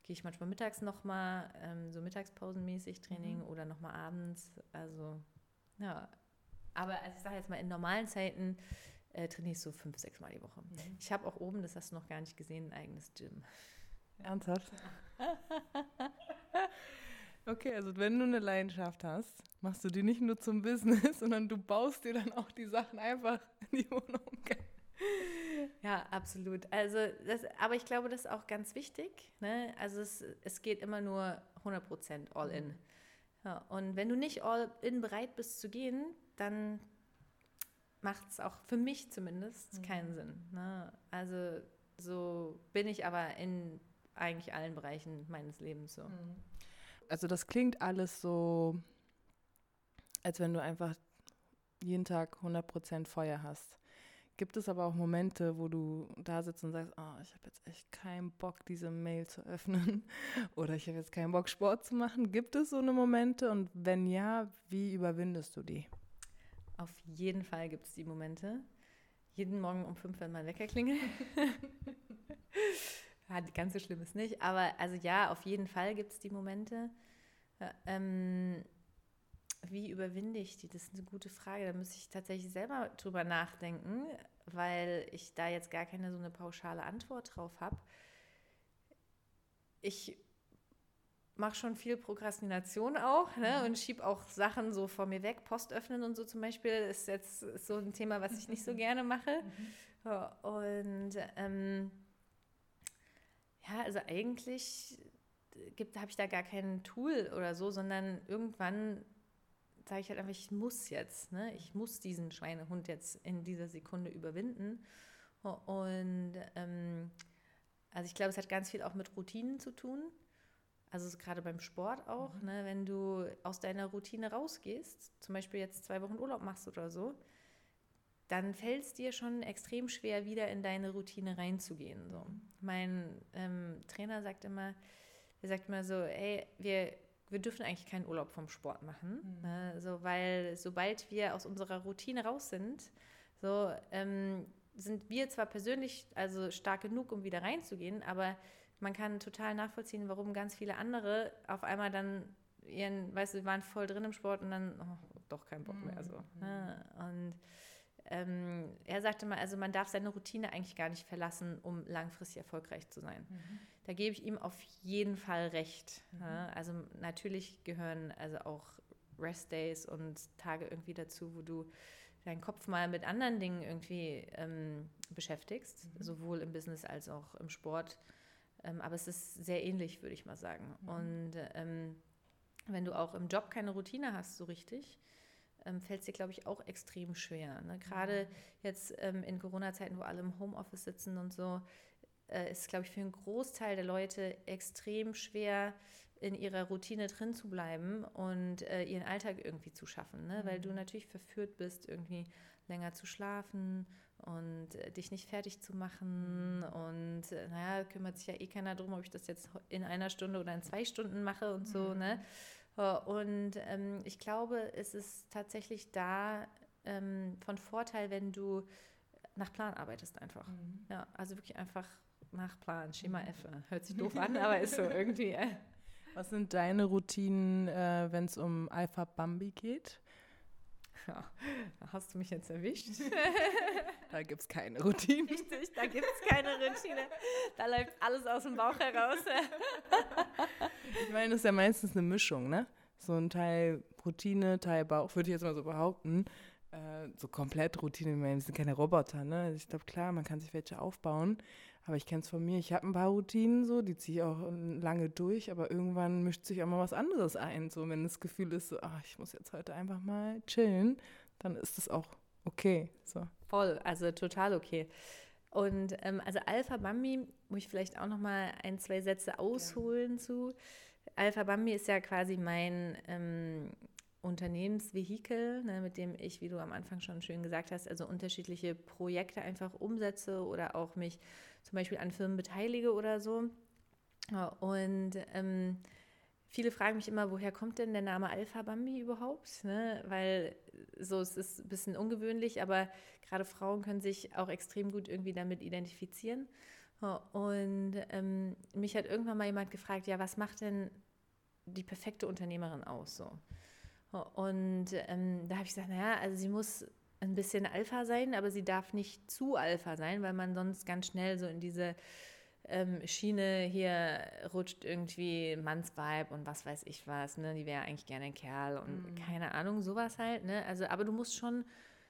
gehe ich manchmal mittags nochmal, ähm, so mittagspausenmäßig Training mhm. oder nochmal abends. Also, ja. Aber also ich sage jetzt mal, in normalen Zeiten äh, trainiere ich so fünf, sechs Mal die Woche. Mhm. Ich habe auch oben, das hast du noch gar nicht gesehen, ein eigenes Gym. Ernsthaft? Okay, also wenn du eine Leidenschaft hast, machst du die nicht nur zum Business, sondern du baust dir dann auch die Sachen einfach in die Wohnung. Ja, absolut. Also, das, aber ich glaube, das ist auch ganz wichtig. Ne? Also es, es geht immer nur 100% all in. Ja, und wenn du nicht all in bereit bist zu gehen, dann macht es auch für mich zumindest mhm. keinen Sinn. Ne? Also so bin ich aber in eigentlich allen Bereichen meines Lebens so. Mhm also das klingt alles so, als wenn du einfach jeden Tag 100% Feuer hast. Gibt es aber auch Momente, wo du da sitzt und sagst, oh, ich habe jetzt echt keinen Bock, diese Mail zu öffnen oder ich habe jetzt keinen Bock, Sport zu machen? Gibt es so eine Momente und wenn ja, wie überwindest du die? Auf jeden Fall gibt es die Momente. Jeden Morgen um fünf, wenn mein Wecker klingelt. Ganz so schlimm ist nicht. Aber also ja, auf jeden Fall gibt es die Momente. Ähm, wie überwinde ich die? Das ist eine gute Frage. Da müsste ich tatsächlich selber drüber nachdenken, weil ich da jetzt gar keine so eine pauschale Antwort drauf habe. Ich mache schon viel Prokrastination auch ne? Mhm. und schiebe auch Sachen so vor mir weg. Post öffnen und so zum Beispiel ist jetzt so ein Thema, was ich nicht so gerne mache. Mhm. Und ähm, ja, also eigentlich habe ich da gar kein Tool oder so, sondern irgendwann sage ich halt einfach, ich muss jetzt, ne? ich muss diesen Schweinehund jetzt in dieser Sekunde überwinden. Und ähm, also ich glaube, es hat ganz viel auch mit Routinen zu tun. Also gerade beim Sport auch, mhm. ne? wenn du aus deiner Routine rausgehst, zum Beispiel jetzt zwei Wochen Urlaub machst oder so, dann fällt es dir schon extrem schwer, wieder in deine Routine reinzugehen. So. Mein ähm, Trainer sagt immer, er sagt immer so, ey, wir, wir dürfen eigentlich keinen Urlaub vom Sport machen, mhm. ne? so, weil sobald wir aus unserer Routine raus sind, so ähm, sind wir zwar persönlich also stark genug, um wieder reinzugehen, aber man kann total nachvollziehen, warum ganz viele andere auf einmal dann ihren, weißt du, waren voll drin im Sport und dann oh, doch kein Bock mehr. So. Mhm. Ne? Und ähm, er sagte mal, also man darf seine Routine eigentlich gar nicht verlassen, um langfristig erfolgreich zu sein. Mhm. Da gebe ich ihm auf jeden Fall recht. Mhm. Ja, also natürlich gehören also auch Rest-Days und Tage irgendwie dazu, wo du deinen Kopf mal mit anderen Dingen irgendwie ähm, beschäftigst, mhm. sowohl im Business als auch im Sport. Ähm, aber es ist sehr ähnlich, würde ich mal sagen. Mhm. Und ähm, wenn du auch im Job keine Routine hast, so richtig, ähm, fällt es dir, glaube ich, auch extrem schwer. Ne? Gerade mhm. jetzt ähm, in Corona-Zeiten, wo alle im Homeoffice sitzen und so, äh, ist, glaube ich, für einen Großteil der Leute extrem schwer, in ihrer Routine drin zu bleiben und äh, ihren Alltag irgendwie zu schaffen, ne? Mhm. weil du natürlich verführt bist, irgendwie länger zu schlafen und äh, dich nicht fertig zu machen. Und äh, naja, kümmert sich ja eh keiner darum, ob ich das jetzt in einer Stunde oder in zwei Stunden mache und so. Mhm. Ne? Und ähm, ich glaube, es ist tatsächlich da ähm, von Vorteil, wenn du nach Plan arbeitest einfach. Mhm. Ja, also wirklich einfach nach Plan, Schema F. Hört sich doof an, aber ist so irgendwie. Äh. Was sind deine Routinen, äh, wenn es um Alpha Bambi geht? Ja, da hast du mich jetzt erwischt. da gibt es keine Routine. Richtig, da gibt es keine Routine. Da läuft alles aus dem Bauch heraus. ich meine, das ist ja meistens eine Mischung, ne? So ein Teil Routine, Teil Bauch, würde ich jetzt mal so behaupten. Äh, so komplett Routine, ich meine, wir sind keine Roboter, ne? Also ich glaube, klar, man kann sich welche aufbauen. Aber ich kenne es von mir, ich habe ein paar Routinen so, die ziehe ich auch lange durch, aber irgendwann mischt sich auch mal was anderes ein. So, wenn das Gefühl ist, so, ach, ich muss jetzt heute einfach mal chillen, dann ist das auch okay. So. Voll, also total okay. Und ähm, also Alpha Bambi, muss ich vielleicht auch noch mal ein, zwei Sätze ausholen ja. zu. Alpha Bambi ist ja quasi mein ähm, Unternehmensvehikel, ne, mit dem ich, wie du am Anfang schon schön gesagt hast, also unterschiedliche Projekte einfach umsetze oder auch mich zum Beispiel an Firmen beteilige oder so. Und ähm, viele fragen mich immer, woher kommt denn der Name Alpha Bambi überhaupt? Ne? Weil so es ist ein bisschen ungewöhnlich, aber gerade Frauen können sich auch extrem gut irgendwie damit identifizieren. Und ähm, mich hat irgendwann mal jemand gefragt, ja, was macht denn die perfekte Unternehmerin aus? So. Und ähm, da habe ich gesagt, naja, also sie muss ein bisschen Alpha sein, aber sie darf nicht zu Alpha sein, weil man sonst ganz schnell so in diese ähm, Schiene hier rutscht irgendwie Mannsvibe und was weiß ich was, ne? Die wäre eigentlich gerne ein Kerl und mhm. keine Ahnung, sowas halt, ne? Also, aber du musst schon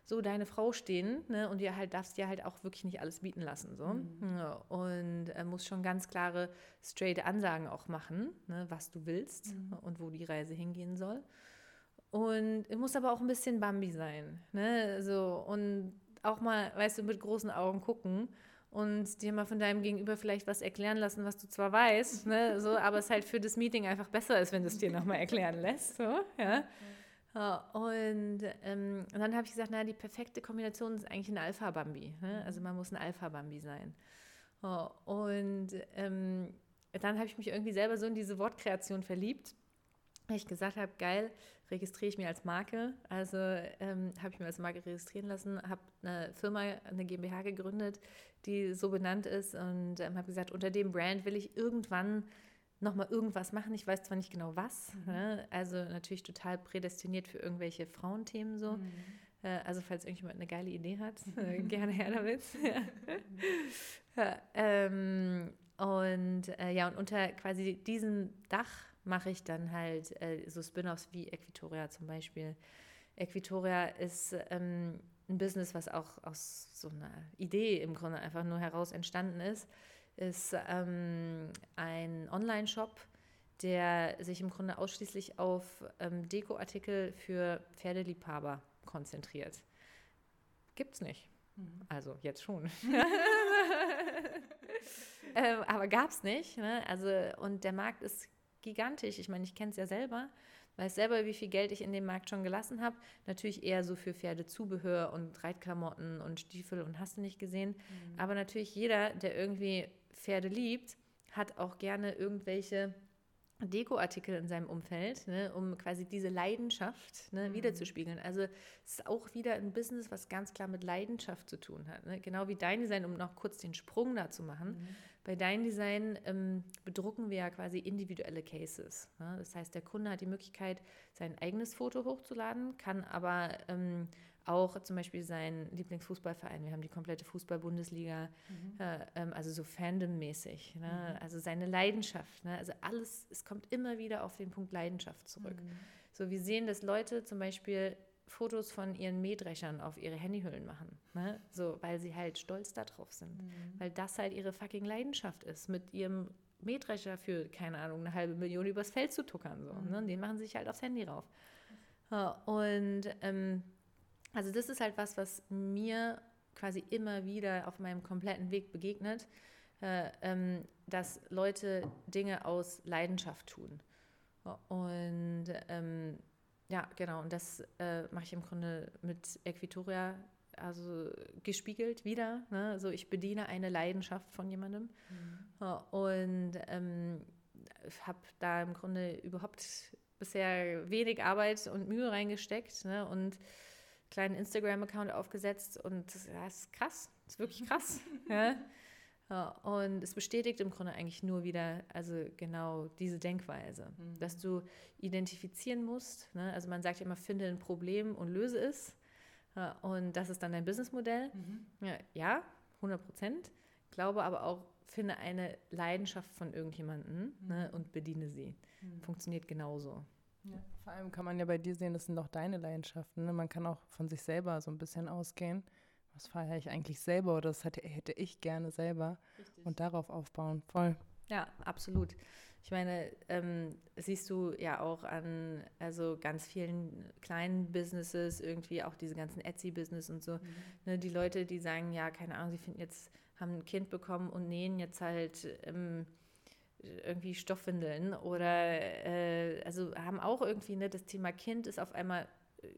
so deine Frau stehen, ne? Und dir halt darfst dir halt auch wirklich nicht alles bieten lassen, so. Mhm. Ja, und äh, musst schon ganz klare, straight Ansagen auch machen, ne? was du willst mhm. und wo die Reise hingehen soll. Und es muss aber auch ein bisschen Bambi sein. Ne? So, und auch mal, weißt du, mit großen Augen gucken und dir mal von deinem Gegenüber vielleicht was erklären lassen, was du zwar weißt, ne, so, aber es halt für das Meeting einfach besser ist, wenn du es dir nochmal erklären lässt. So, ja. ja und, ähm, und dann habe ich gesagt, na, die perfekte Kombination ist eigentlich ein Alpha-Bambi. Ne? Also man muss ein Alpha-Bambi sein. und ähm, dann habe ich mich irgendwie selber so in diese Wortkreation verliebt ich gesagt habe, geil, registriere ich mir als Marke. Also ähm, habe ich mir als Marke registrieren lassen, habe eine Firma, eine GmbH gegründet, die so benannt ist und ähm, habe gesagt, unter dem Brand will ich irgendwann nochmal irgendwas machen. Ich weiß zwar nicht genau was, mhm. ne? also natürlich total prädestiniert für irgendwelche Frauenthemen so. Mhm. Äh, also falls irgendjemand eine geile Idee hat, äh, gerne her damit. ja, ähm, und äh, ja, und unter quasi diesem Dach mache ich dann halt äh, so Spin-offs wie Equitoria zum Beispiel. Equitoria ist ähm, ein Business, was auch aus so einer Idee im Grunde einfach nur heraus entstanden ist, ist ähm, ein Online-Shop, der sich im Grunde ausschließlich auf ähm, Dekoartikel für Pferdeliebhaber konzentriert. Gibt's nicht. Mhm. Also jetzt schon. ähm, aber gab es nicht. Ne? Also, und der Markt ist gigantisch. Ich meine, ich kenne es ja selber, weiß selber, wie viel Geld ich in dem Markt schon gelassen habe. Natürlich eher so für Pferdezubehör und Reitklamotten und Stiefel und hast du nicht gesehen. Mhm. Aber natürlich jeder, der irgendwie Pferde liebt, hat auch gerne irgendwelche Dekoartikel in seinem Umfeld, ne, um quasi diese Leidenschaft ne, mhm. wiederzuspiegeln. Also es ist auch wieder ein Business, was ganz klar mit Leidenschaft zu tun hat. Ne? Genau wie dein Design, um noch kurz den Sprung da zu machen. Mhm. Bei dein Design ähm, bedrucken wir ja quasi individuelle Cases. Ne? Das heißt, der Kunde hat die Möglichkeit, sein eigenes Foto hochzuladen, kann aber ähm, auch zum Beispiel sein Lieblingsfußballverein. Wir haben die komplette Fußball-Bundesliga, mhm. äh, ähm, also so Fandom-mäßig. Ne? Mhm. Also seine Leidenschaft. Ne? Also alles, es kommt immer wieder auf den Punkt Leidenschaft zurück. Mhm. So, wir sehen, dass Leute zum Beispiel Fotos von ihren Mähdreschern auf ihre Handyhüllen machen. Ne? So, weil sie halt stolz darauf sind. Mhm. Weil das halt ihre fucking Leidenschaft ist, mit ihrem Mähdrescher für, keine Ahnung, eine halbe Million übers Feld zu tuckern. So, mhm. ne? Den machen sie sich halt aufs Handy rauf. und ähm, also das ist halt was, was mir quasi immer wieder auf meinem kompletten Weg begegnet. äh, ähm, dass Leute Dinge aus Leidenschaft tun. Und ähm, ja, genau, und das äh, mache ich im Grunde mit Equitoria, also gespiegelt wieder. Ne? Also ich bediene eine Leidenschaft von jemandem mhm. und ähm, habe da im Grunde überhaupt bisher wenig Arbeit und Mühe reingesteckt ne? und kleinen Instagram-Account aufgesetzt und das, ja, ist krass, das ist wirklich krass. ja? Und es bestätigt im Grunde eigentlich nur wieder, also genau diese Denkweise, mhm. dass du identifizieren musst. Ne? Also man sagt ja immer, finde ein Problem und löse es. Und das ist dann dein Businessmodell. Mhm. Ja, ja, 100 Prozent. Glaube aber auch, finde eine Leidenschaft von irgendjemandem mhm. ne, und bediene sie. Mhm. Funktioniert genauso. Ja, vor allem kann man ja bei dir sehen, das sind doch deine Leidenschaften. Ne? Man kann auch von sich selber so ein bisschen ausgehen was feiere ich eigentlich selber oder das hätte, hätte ich gerne selber Richtig. und darauf aufbauen. Voll. Ja, absolut. Ich meine, ähm, siehst du ja auch an also ganz vielen kleinen Businesses, irgendwie auch diese ganzen Etsy-Business und so. Mhm. Ne, die Leute, die sagen, ja, keine Ahnung, sie finden jetzt, haben ein Kind bekommen und nähen jetzt halt ähm, irgendwie Stoffwindeln oder äh, also haben auch irgendwie, ne, das Thema Kind ist auf einmal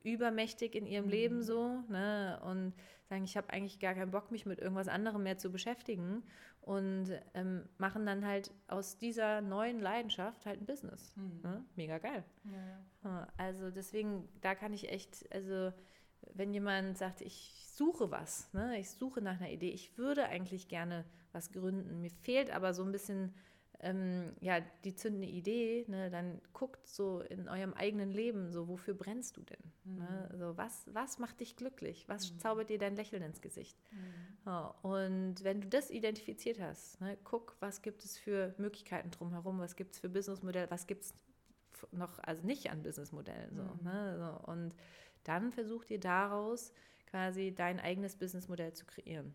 übermächtig in ihrem mhm. Leben so ne? und sagen, ich habe eigentlich gar keinen Bock, mich mit irgendwas anderem mehr zu beschäftigen und ähm, machen dann halt aus dieser neuen Leidenschaft halt ein Business. Mhm. Ne? Mega geil. Ja. Also deswegen, da kann ich echt, also wenn jemand sagt, ich suche was, ne? ich suche nach einer Idee, ich würde eigentlich gerne was gründen, mir fehlt aber so ein bisschen ähm, ja, die zündende Idee, ne, dann guckt so in eurem eigenen Leben, so wofür brennst du denn? Mhm. Ne? So, was, was macht dich glücklich? Was mhm. zaubert dir dein Lächeln ins Gesicht? Mhm. Ja, und wenn du das identifiziert hast, ne, guck, was gibt es für Möglichkeiten drumherum, was gibt es für Businessmodelle, was gibt es noch, also nicht an Businessmodellen. So, mhm. ne, so, und dann versucht ihr daraus quasi dein eigenes Businessmodell zu kreieren.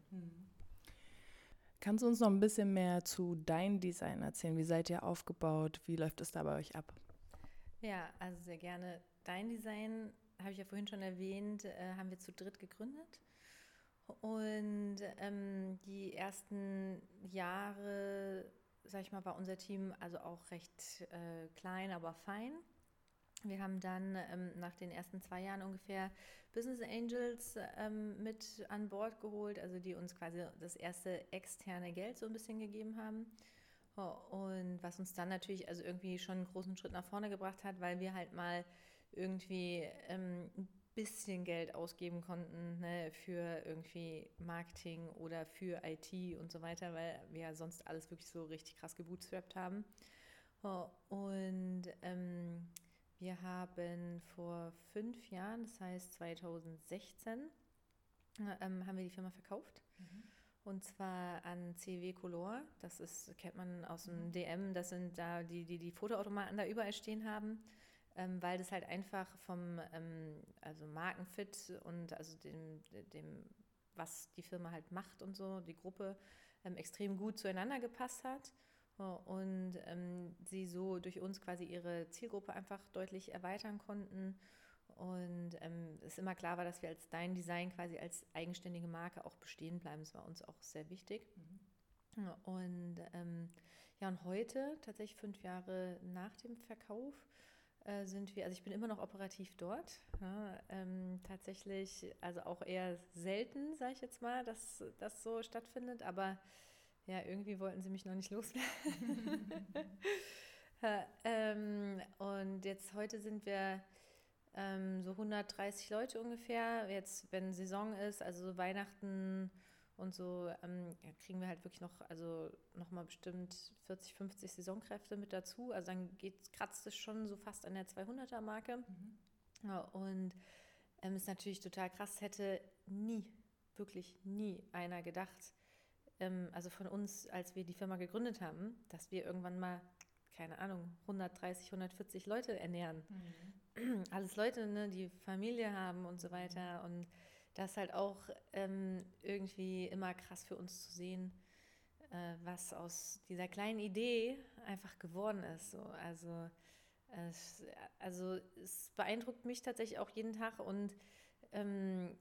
Kannst du uns noch ein bisschen mehr zu deinem Design erzählen? Wie seid ihr aufgebaut? Wie läuft es da bei euch ab? Ja, also sehr gerne. Dein Design, habe ich ja vorhin schon erwähnt, äh, haben wir zu dritt gegründet. Und ähm, die ersten Jahre, sag ich mal, war unser Team also auch recht äh, klein, aber fein. Wir haben dann ähm, nach den ersten zwei Jahren ungefähr Business Angels ähm, mit an Bord geholt, also die uns quasi das erste externe Geld so ein bisschen gegeben haben. Und was uns dann natürlich also irgendwie schon einen großen Schritt nach vorne gebracht hat, weil wir halt mal irgendwie ähm, ein bisschen Geld ausgeben konnten ne, für irgendwie Marketing oder für IT und so weiter, weil wir ja sonst alles wirklich so richtig krass gebootstrapped haben. Und ähm, wir haben vor fünf Jahren, das heißt 2016, ähm, haben wir die Firma verkauft. Mhm. Und zwar an CW Color. Das ist, kennt man aus dem mhm. DM. Das sind da die, die die Fotoautomaten da überall stehen haben. Ähm, weil das halt einfach vom ähm, also Markenfit und also dem, dem, was die Firma halt macht und so, die Gruppe, ähm, extrem gut zueinander gepasst hat und ähm, sie so durch uns quasi ihre Zielgruppe einfach deutlich erweitern konnten. Und ähm, es immer klar war, dass wir als Dein Design quasi als eigenständige Marke auch bestehen bleiben. Das war uns auch sehr wichtig. Mhm. Und ähm, ja, und heute, tatsächlich fünf Jahre nach dem Verkauf, äh, sind wir, also ich bin immer noch operativ dort. Ja, ähm, tatsächlich, also auch eher selten, sage ich jetzt mal, dass das so stattfindet, aber ja, irgendwie wollten sie mich noch nicht loswerden. ähm, und jetzt heute sind wir ähm, so 130 Leute ungefähr. Jetzt, wenn Saison ist, also so Weihnachten und so, ähm, kriegen wir halt wirklich noch, also nochmal bestimmt 40, 50 Saisonkräfte mit dazu. Also dann geht, kratzt es schon so fast an der 200er Marke. Mhm. Ja, und ähm, ist natürlich total krass, hätte nie, wirklich nie einer gedacht, ähm, also von uns, als wir die Firma gegründet haben, dass wir irgendwann mal, keine Ahnung, 130, 140 Leute ernähren. Mhm. Alles Leute, ne, die Familie haben und so weiter. Und das halt auch ähm, irgendwie immer krass für uns zu sehen, äh, was aus dieser kleinen Idee einfach geworden ist. So. Also, es, also es beeindruckt mich tatsächlich auch jeden Tag und ähm,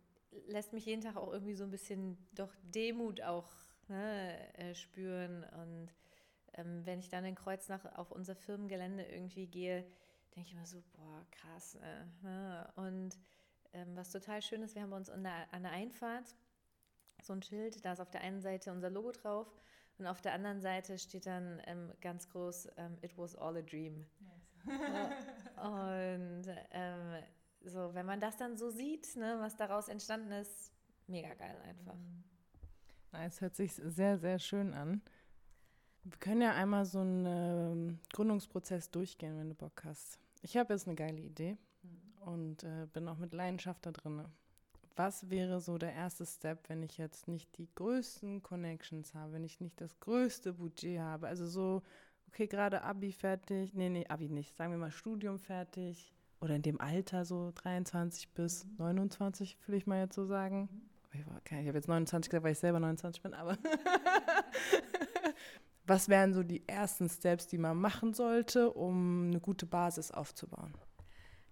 lässt mich jeden Tag auch irgendwie so ein bisschen doch Demut auch ne, äh, spüren. Und ähm, wenn ich dann in Kreuznach auf unser Firmengelände irgendwie gehe, denke ich immer so, boah, krass. Äh, ne? Und ähm, was total schön ist, wir haben uns an der, an der Einfahrt so ein Schild, da ist auf der einen Seite unser Logo drauf und auf der anderen Seite steht dann ähm, ganz groß, ähm, It was all a dream. Nice. und ähm, so, wenn man das dann so sieht, ne, was daraus entstanden ist, mega geil einfach. Es hört sich sehr, sehr schön an. Wir können ja einmal so einen ähm, Gründungsprozess durchgehen, wenn du Bock hast. Ich habe jetzt eine geile Idee mhm. und äh, bin auch mit Leidenschaft da drin. Was wäre so der erste Step, wenn ich jetzt nicht die größten Connections habe, wenn ich nicht das größte Budget habe? Also so, okay, gerade Abi fertig, nee, nee, Abi nicht, sagen wir mal Studium fertig oder in dem Alter so 23 bis mhm. 29, will ich mal jetzt so sagen. Ich, habe jetzt 29 gesagt, weil ich selber 29 bin, aber was wären so die ersten Steps, die man machen sollte, um eine gute Basis aufzubauen?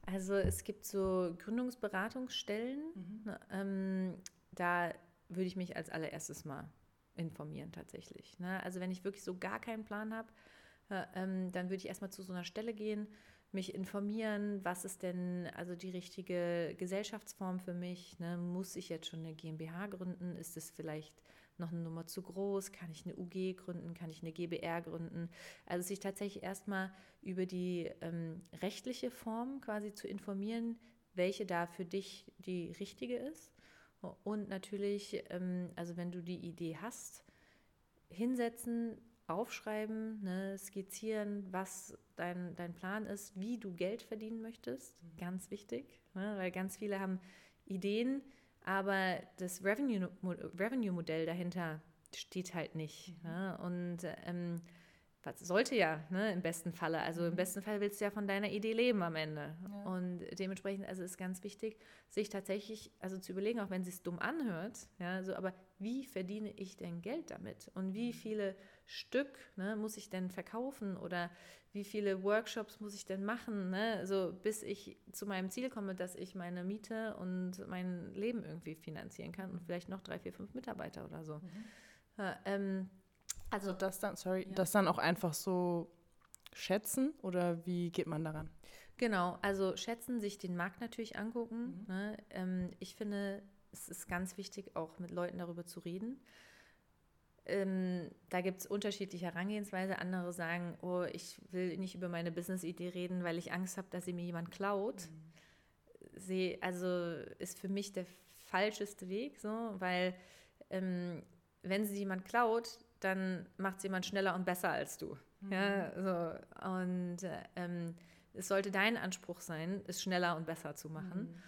Also es gibt so Gründungsberatungsstellen. Mhm. Ähm, da würde ich mich als allererstes mal informieren tatsächlich. Ne? Also wenn ich wirklich so gar keinen Plan habe, äh, ähm, dann würde ich erstmal zu so einer Stelle gehen, mich informieren, was ist denn also die richtige Gesellschaftsform für mich? Ne? Muss ich jetzt schon eine GmbH gründen? Ist es vielleicht noch eine Nummer zu groß? Kann ich eine UG gründen? Kann ich eine GBR gründen? Also sich tatsächlich erstmal über die ähm, rechtliche Form quasi zu informieren, welche da für dich die richtige ist. Und natürlich, ähm, also wenn du die Idee hast, hinsetzen, aufschreiben, ne, skizzieren, was dein, dein Plan ist, wie du Geld verdienen möchtest. Mhm. Ganz wichtig, ne, weil ganz viele haben Ideen, aber das Revenue-Modell Revenue dahinter steht halt nicht. Mhm. Ne? Und ähm, was sollte ja, ne, im besten Falle. Also im mhm. besten Fall willst du ja von deiner Idee leben am Ende. Ja. Und dementsprechend, also ist ganz wichtig, sich tatsächlich, also zu überlegen, auch wenn es sich dumm anhört, ja, so, aber wie verdiene ich denn Geld damit? Und wie mhm. viele Stück ne, muss ich denn verkaufen oder wie viele Workshops muss ich denn machen, ne, so bis ich zu meinem Ziel komme, dass ich meine Miete und mein Leben irgendwie finanzieren kann und vielleicht noch drei, vier, fünf Mitarbeiter oder so. Mhm. Ja, ähm, also das dann, sorry, ja. das dann auch einfach so schätzen oder wie geht man daran? Genau, also schätzen, sich den Markt natürlich angucken. Mhm. Ne? Ähm, ich finde, es ist ganz wichtig, auch mit Leuten darüber zu reden. Ähm, da gibt es unterschiedliche Herangehensweise. Andere sagen, oh, ich will nicht über meine Business-Idee reden, weil ich Angst habe, dass sie mir jemand klaut. Mhm. Sie, also ist für mich der falscheste Weg, so, weil ähm, wenn sie jemand klaut, dann macht es jemand schneller und besser als du. Mhm. Ja, so. Und ähm, es sollte dein Anspruch sein, es schneller und besser zu machen. Mhm.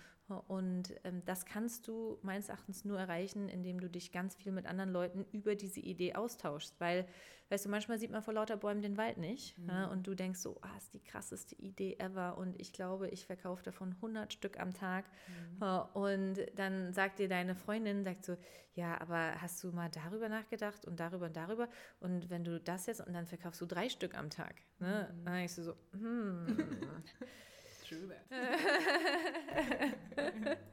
Und ähm, das kannst du meines Erachtens nur erreichen, indem du dich ganz viel mit anderen Leuten über diese Idee austauschst. Weil, weißt du, manchmal sieht man vor lauter Bäumen den Wald nicht. Mhm. Ja, und du denkst so, ah, ist die krasseste Idee ever. Und ich glaube, ich verkaufe davon 100 Stück am Tag. Mhm. Und dann sagt dir deine Freundin, sagt so, ja, aber hast du mal darüber nachgedacht und darüber und darüber? Und wenn du das jetzt, und dann verkaufst du drei Stück am Tag. Ne? Mhm. Dann denkst du so, hm. True that.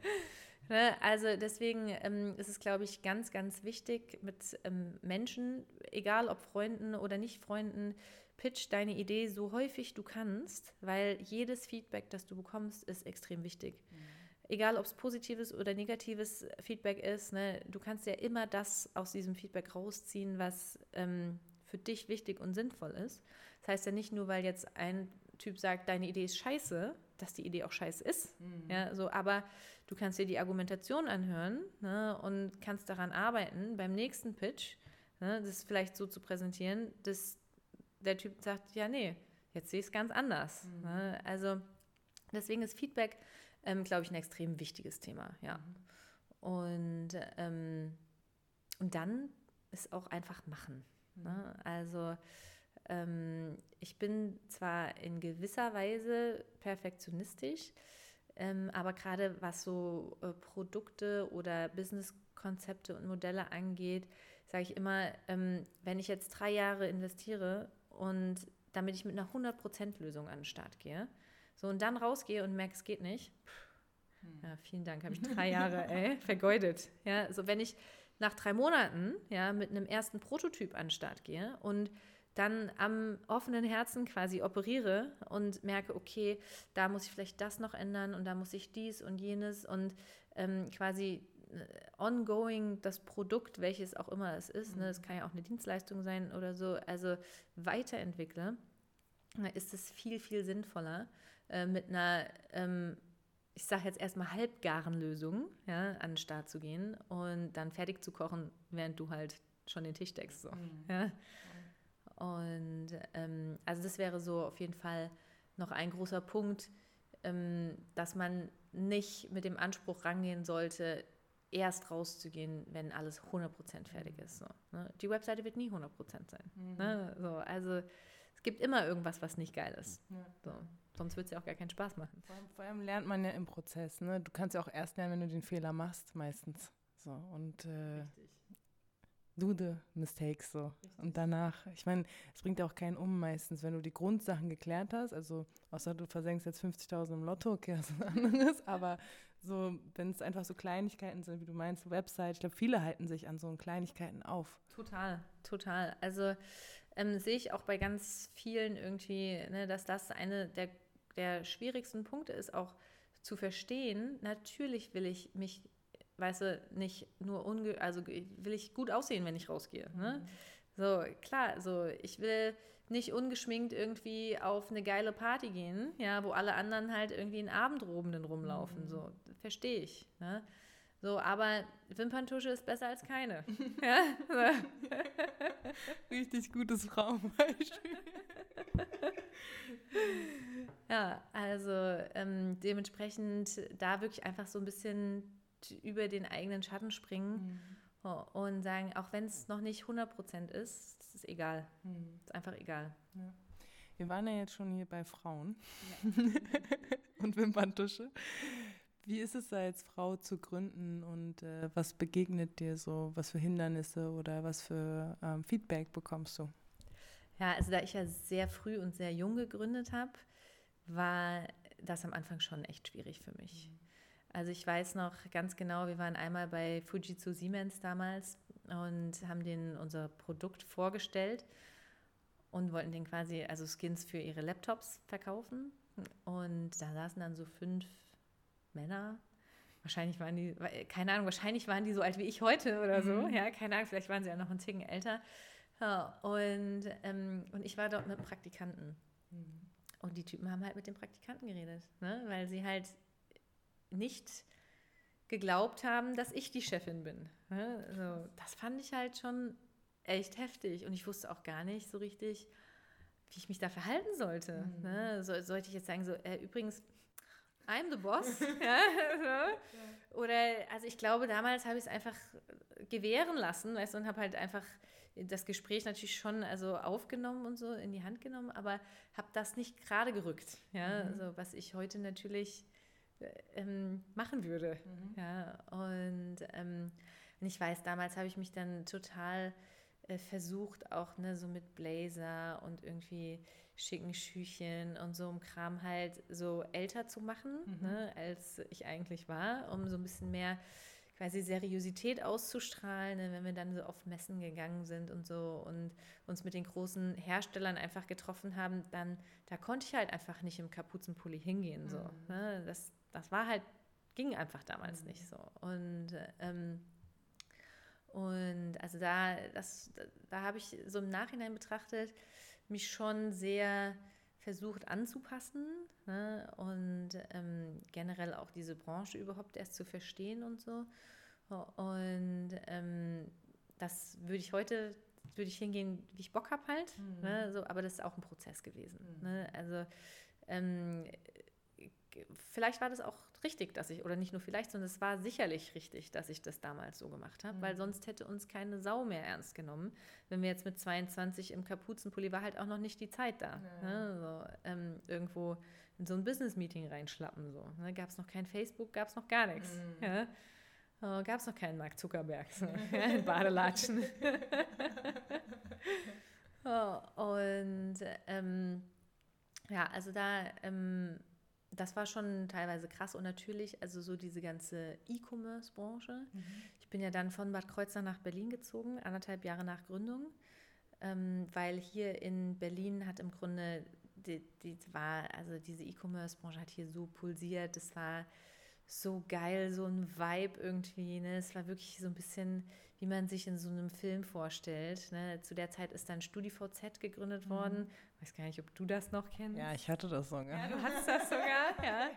Ne, also deswegen ähm, ist es, glaube ich, ganz, ganz wichtig mit ähm, Menschen, egal ob Freunden oder nicht Freunden, pitch deine Idee so häufig du kannst, weil jedes Feedback, das du bekommst, ist extrem wichtig. Mhm. Egal, ob es positives oder negatives Feedback ist, ne, du kannst ja immer das aus diesem Feedback rausziehen, was ähm, für dich wichtig und sinnvoll ist. Das heißt ja nicht nur, weil jetzt ein Typ sagt, deine Idee ist scheiße, dass die Idee auch scheiße ist. Mhm. Ja, so, aber du kannst dir die Argumentation anhören ne, und kannst daran arbeiten, beim nächsten Pitch, ne, das vielleicht so zu präsentieren, dass der Typ sagt, ja, nee, jetzt sehe ich es ganz anders. Mhm. Ne? Also deswegen ist Feedback, ähm, glaube ich, ein extrem wichtiges Thema. Ja. Mhm. Und, ähm, und dann ist auch einfach machen. Ne? Mhm. Also ähm, ich bin zwar in gewisser Weise perfektionistisch, ähm, aber gerade was so äh, Produkte oder Businesskonzepte und Modelle angeht, sage ich immer, ähm, wenn ich jetzt drei Jahre investiere und damit ich mit einer 100%-Lösung an den Start gehe, so und dann rausgehe und merke, es geht nicht, hm. ja, vielen Dank, habe ich drei Jahre ey, vergeudet. Ja, so wenn ich nach drei Monaten ja, mit einem ersten Prototyp an den Start gehe und dann am offenen Herzen quasi operiere und merke, okay, da muss ich vielleicht das noch ändern und da muss ich dies und jenes und ähm, quasi äh, ongoing das Produkt, welches auch immer es ist, ne, es kann ja auch eine Dienstleistung sein oder so, also weiterentwickle, ist es viel, viel sinnvoller äh, mit einer, ähm, ich sage jetzt erstmal halbgaren Lösung ja, an den Start zu gehen und dann fertig zu kochen, während du halt schon den Tisch deckst. So. Mhm. Ja. Und ähm, also das wäre so auf jeden Fall noch ein großer Punkt, ähm, dass man nicht mit dem Anspruch rangehen sollte, erst rauszugehen, wenn alles 100% fertig ist. So, ne? Die Webseite wird nie 100% sein. Mhm. Ne? So, also es gibt immer irgendwas, was nicht geil ist. Ja. So. Sonst wird es ja auch gar keinen Spaß machen. Vor allem, vor allem, lernt man ja im Prozess. Ne? Du kannst ja auch erst lernen, wenn du den Fehler machst, meistens. So, und äh, do the mistakes so. Richtig. Und danach, ich meine, es bringt ja auch keinen um meistens, wenn du die Grundsachen geklärt hast, also außer du versenkst jetzt 50.000 im Lotto, okay, das ist was anderes, aber so, wenn es einfach so Kleinigkeiten sind, wie du meinst, Website, ich glaube, viele halten sich an so Kleinigkeiten auf. Total, total. Also ähm, sehe ich auch bei ganz vielen irgendwie, ne, dass das eine der, der schwierigsten Punkte ist, auch zu verstehen, natürlich will ich mich weißt du, nicht nur unge also will ich gut aussehen, wenn ich rausgehe. Ne? Mhm. So, klar, so ich will nicht ungeschminkt irgendwie auf eine geile Party gehen, ja, wo alle anderen halt irgendwie in Abendroben rumlaufen. Mhm. So, verstehe ich. Ne? So, aber Wimperntusche ist besser als keine. ja? Richtig gutes Frauenbeispiel. ja, also ähm, dementsprechend da wirklich einfach so ein bisschen über den eigenen Schatten springen mhm. und sagen, auch wenn es noch nicht 100% ist, ist es egal. Mhm. ist einfach egal. Ja. Wir waren ja jetzt schon hier bei Frauen ja. und Wimperntusche. Wie ist es da als Frau zu gründen und äh, was begegnet dir so? Was für Hindernisse oder was für ähm, Feedback bekommst du? Ja, also da ich ja sehr früh und sehr jung gegründet habe, war das am Anfang schon echt schwierig für mich. Mhm. Also ich weiß noch ganz genau, wir waren einmal bei Fujitsu Siemens damals und haben denen unser Produkt vorgestellt und wollten den quasi, also Skins für ihre Laptops verkaufen. Und da saßen dann so fünf Männer. Wahrscheinlich waren die, keine Ahnung, wahrscheinlich waren die so alt wie ich heute oder so. Mhm. Ja, keine Ahnung, vielleicht waren sie ja noch ein Ticken älter. Ja, und, ähm, und ich war dort mit Praktikanten. Mhm. Und die Typen haben halt mit den Praktikanten geredet, ne? weil sie halt nicht geglaubt haben, dass ich die Chefin bin. Also, das fand ich halt schon echt heftig und ich wusste auch gar nicht so richtig, wie ich mich da verhalten sollte. Mhm. Ne? So, sollte ich jetzt sagen, so, äh, übrigens, I'm the boss. ja, so. Oder, also ich glaube, damals habe ich es einfach gewähren lassen, weißt du, und habe halt einfach das Gespräch natürlich schon also aufgenommen und so in die Hand genommen, aber habe das nicht gerade gerückt. Ja, mhm. also was ich heute natürlich ähm, machen würde. Mhm. Ja, und, ähm, und ich weiß, damals habe ich mich dann total äh, versucht, auch ne, so mit Blazer und irgendwie schicken Schüchen und so einem Kram halt so älter zu machen, mhm. ne, als ich eigentlich war, um so ein bisschen mehr quasi Seriosität auszustrahlen, ne, wenn wir dann so auf Messen gegangen sind und so und uns mit den großen Herstellern einfach getroffen haben, dann da konnte ich halt einfach nicht im Kapuzenpulli hingehen. So, mhm. ne? das, das war halt, ging einfach damals mhm. nicht so. Und, ähm, und also da, das, da, da habe ich so im Nachhinein betrachtet, mich schon sehr versucht anzupassen ne? und ähm, generell auch diese Branche überhaupt erst zu verstehen und so. Und ähm, das würde ich heute, würde ich hingehen, wie ich Bock habe halt. Mhm. Ne? So, aber das ist auch ein Prozess gewesen. Mhm. Ne? Also ähm, vielleicht war das auch richtig, dass ich, oder nicht nur vielleicht, sondern es war sicherlich richtig, dass ich das damals so gemacht habe, mhm. weil sonst hätte uns keine Sau mehr ernst genommen. Wenn wir jetzt mit 22 im Kapuzenpulli war halt auch noch nicht die Zeit da. Ja. Ne? So, ähm, irgendwo in so ein Business-Meeting reinschlappen. So. Ne? Gab es noch kein Facebook, gab es noch gar nichts. Mhm. Ja? Oh, gab es noch keinen Mark Zuckerberg so, ja, in Badelatschen. oh, und ähm, ja, also da ähm, das war schon teilweise krass und natürlich, also so diese ganze E-Commerce-Branche. Mhm. Ich bin ja dann von Bad Kreuznach nach Berlin gezogen, anderthalb Jahre nach Gründung, ähm, weil hier in Berlin hat im Grunde, die, die war, also diese E-Commerce-Branche hat hier so pulsiert, das war so geil, so ein Vibe irgendwie. Ne? Es war wirklich so ein bisschen, wie man sich in so einem Film vorstellt. Ne? Zu der Zeit ist dann StudiVZ gegründet worden. Mhm. Weiß gar nicht, ob du das noch kennst. Ja, ich hatte das sogar. Ja, du hattest das sogar, ja.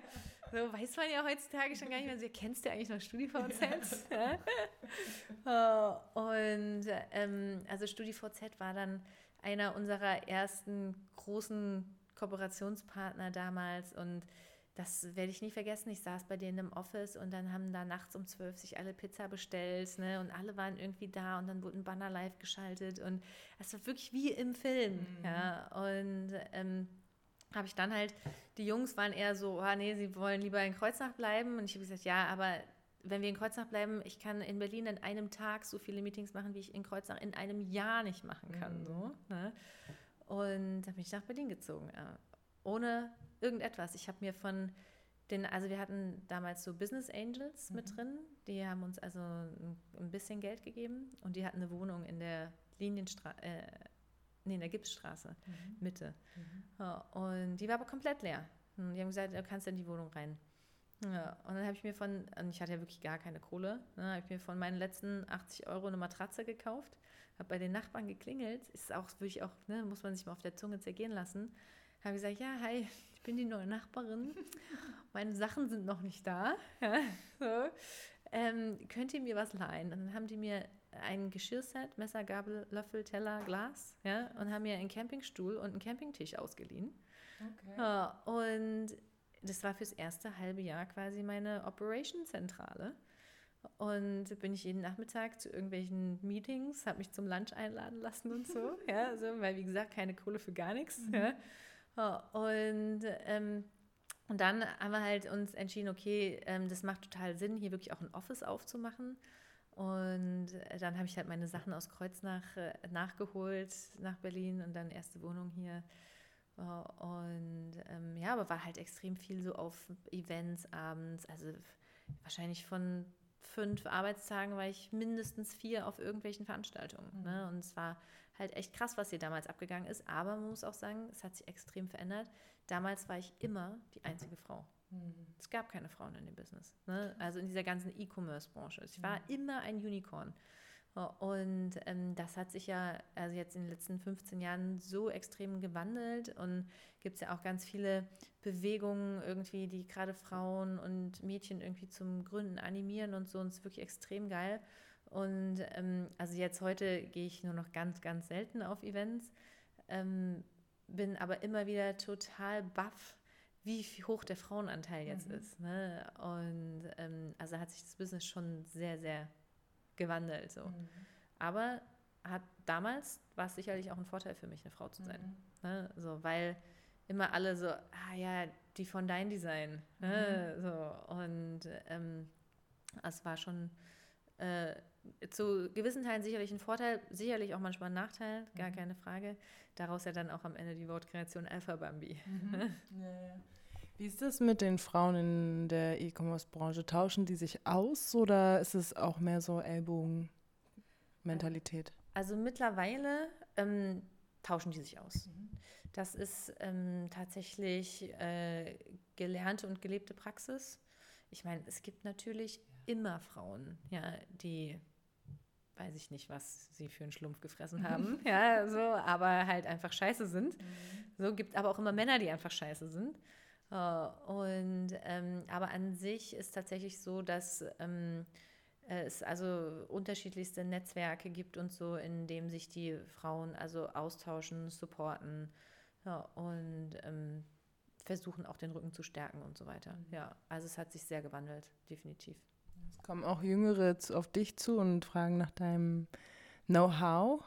So weiß man ja heutzutage schon gar nicht mehr. So, kennst du eigentlich noch StudiVZ? ja? Und ähm, also StudiVZ war dann einer unserer ersten großen Kooperationspartner damals und das werde ich nie vergessen. Ich saß bei denen im Office und dann haben da nachts um zwölf sich alle Pizza bestellt ne? und alle waren irgendwie da und dann wurde ein Banner live geschaltet und es war wirklich wie im Film. Mhm. Ja? Und ähm, habe ich dann halt, die Jungs waren eher so, oh, nee, sie wollen lieber in Kreuznach bleiben und ich habe gesagt, ja, aber wenn wir in Kreuznach bleiben, ich kann in Berlin in einem Tag so viele Meetings machen, wie ich in Kreuznach in einem Jahr nicht machen kann. Mhm. So, ne? Und dann bin ich nach Berlin gezogen. Ohne irgendetwas. Ich habe mir von den, also wir hatten damals so Business Angels mhm. mit drin, die haben uns also ein, ein, bisschen Geld gegeben und die hatten eine Wohnung in der Linienstraße, äh, nee, in der Gipsstraße, mhm. Mitte. Mhm. Ja, und die war aber komplett leer. Und die haben gesagt, du kannst in die Wohnung rein. Ja, und dann habe ich mir von, und ich hatte ja wirklich gar keine Kohle, ne, habe ich mir von meinen letzten 80 Euro eine Matratze gekauft, habe bei den Nachbarn geklingelt, ist auch wirklich auch, ne, muss man sich mal auf der Zunge zergehen lassen, habe gesagt, ja, hi, bin die neue Nachbarin. Meine Sachen sind noch nicht da. Ja, so. ähm, könnt ihr mir was leihen? Und dann haben die mir ein Geschirrset, Messer, Gabel, Löffel, Teller, Glas, ja, und haben mir einen Campingstuhl und einen Campingtisch ausgeliehen. Okay. Ja, und das war fürs erste halbe Jahr quasi meine Operation-Zentrale. Und bin ich jeden Nachmittag zu irgendwelchen Meetings, habe mich zum Lunch einladen lassen und so. ja, so, weil wie gesagt, keine Kohle für gar nichts. Mhm. Ja. Und, ähm, und dann haben wir halt uns entschieden, okay, ähm, das macht total Sinn, hier wirklich auch ein Office aufzumachen. Und dann habe ich halt meine Sachen aus Kreuznach äh, nachgeholt nach Berlin und dann erste Wohnung hier. Und ähm, ja, aber war halt extrem viel so auf Events abends. Also wahrscheinlich von fünf Arbeitstagen war ich mindestens vier auf irgendwelchen Veranstaltungen. Ne? Mhm. Und es war halt echt krass, was hier damals abgegangen ist. Aber man muss auch sagen, es hat sich extrem verändert. Damals war ich immer die einzige Frau. Mhm. Es gab keine Frauen in dem Business. Ne? Also in dieser ganzen E-Commerce-Branche. Ich war mhm. immer ein Unicorn. Und ähm, das hat sich ja also jetzt in den letzten 15 Jahren so extrem gewandelt und gibt es ja auch ganz viele Bewegungen irgendwie, die gerade Frauen und Mädchen irgendwie zum Gründen animieren und so und es ist wirklich extrem geil. Und ähm, also jetzt heute gehe ich nur noch ganz, ganz selten auf Events, ähm, bin aber immer wieder total baff, wie hoch der Frauenanteil jetzt mhm. ist. Ne? Und ähm, also hat sich das Business schon sehr, sehr gewandelt. So. Mhm. Aber hat damals war es sicherlich auch ein Vorteil für mich, eine Frau zu sein. Mhm. Ne? So, weil immer alle so, ah ja, die von dein Design. Ne? Mhm. So, und ähm, es war schon äh, zu gewissen Teilen sicherlich ein Vorteil, sicherlich auch manchmal ein Nachteil, gar mhm. keine Frage. Daraus ja dann auch am Ende die Wortkreation Alpha Bambi. Mhm. ja, ja. Wie ist das mit den Frauen in der E-Commerce-Branche? Tauschen die sich aus oder ist es auch mehr so Ellbogen-Mentalität? Also mittlerweile ähm, tauschen die sich aus. Mhm. Das ist ähm, tatsächlich äh, gelernte und gelebte Praxis. Ich meine, es gibt natürlich immer Frauen, ja, die weiß ich nicht, was sie für einen Schlumpf gefressen haben, ja, so, aber halt einfach scheiße sind. Mhm. So gibt aber auch immer Männer, die einfach scheiße sind. Äh, und ähm, aber an sich ist tatsächlich so, dass ähm, es also unterschiedlichste Netzwerke gibt und so, in dem sich die Frauen also austauschen, supporten ja, und ähm, versuchen auch den Rücken zu stärken und so weiter. Mhm. Ja, also es hat sich sehr gewandelt, definitiv. Es kommen auch Jüngere auf dich zu und fragen nach deinem Know-how,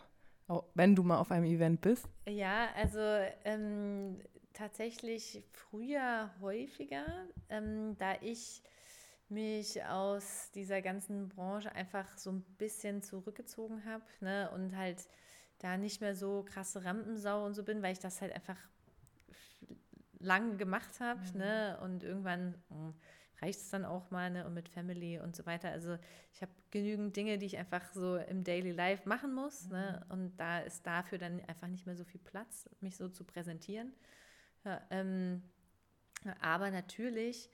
wenn du mal auf einem Event bist. Ja, also ähm, tatsächlich früher häufiger, ähm, da ich mich aus dieser ganzen Branche einfach so ein bisschen zurückgezogen habe ne, und halt da nicht mehr so krasse Rampensau und so bin, weil ich das halt einfach lang gemacht habe mhm. ne, und irgendwann mh, hm, reicht es dann auch mal ne? und mit Family und so weiter. Also ich habe genügend Dinge, die ich einfach so im Daily Life machen muss. Ne? Mhm. Ne? Und da ist dafür dann einfach nicht mehr so viel Platz, mich so zu präsentieren. Ja, ähm, aber natürlich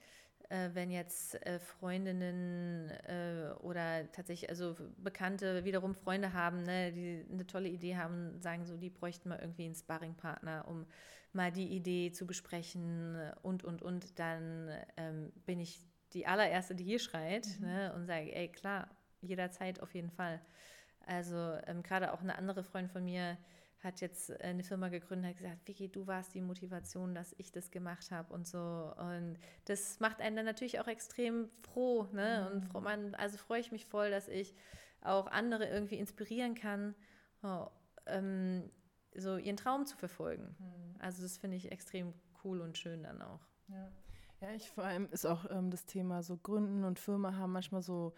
äh, wenn jetzt äh, Freundinnen äh, oder tatsächlich also Bekannte wiederum Freunde haben, ne, die eine tolle Idee haben, sagen so, die bräuchten mal irgendwie einen Sparringpartner, um mal die Idee zu besprechen und, und, und, dann ähm, bin ich die allererste, die hier schreit mhm. ne, und sage, ey, klar, jederzeit auf jeden Fall. Also ähm, gerade auch eine andere Freundin von mir, hat jetzt äh, eine Firma gegründet, hat gesagt, Vicky, du warst die Motivation, dass ich das gemacht habe und so. Und das macht einen dann natürlich auch extrem froh. Ne? Mhm. Und froh, man, also freue ich mich voll, dass ich auch andere irgendwie inspirieren kann, oh, ähm, so ihren Traum zu verfolgen. Mhm. Also das finde ich extrem cool und schön dann auch. Ja, ja ich vor allem ist auch ähm, das Thema so Gründen und Firma haben manchmal so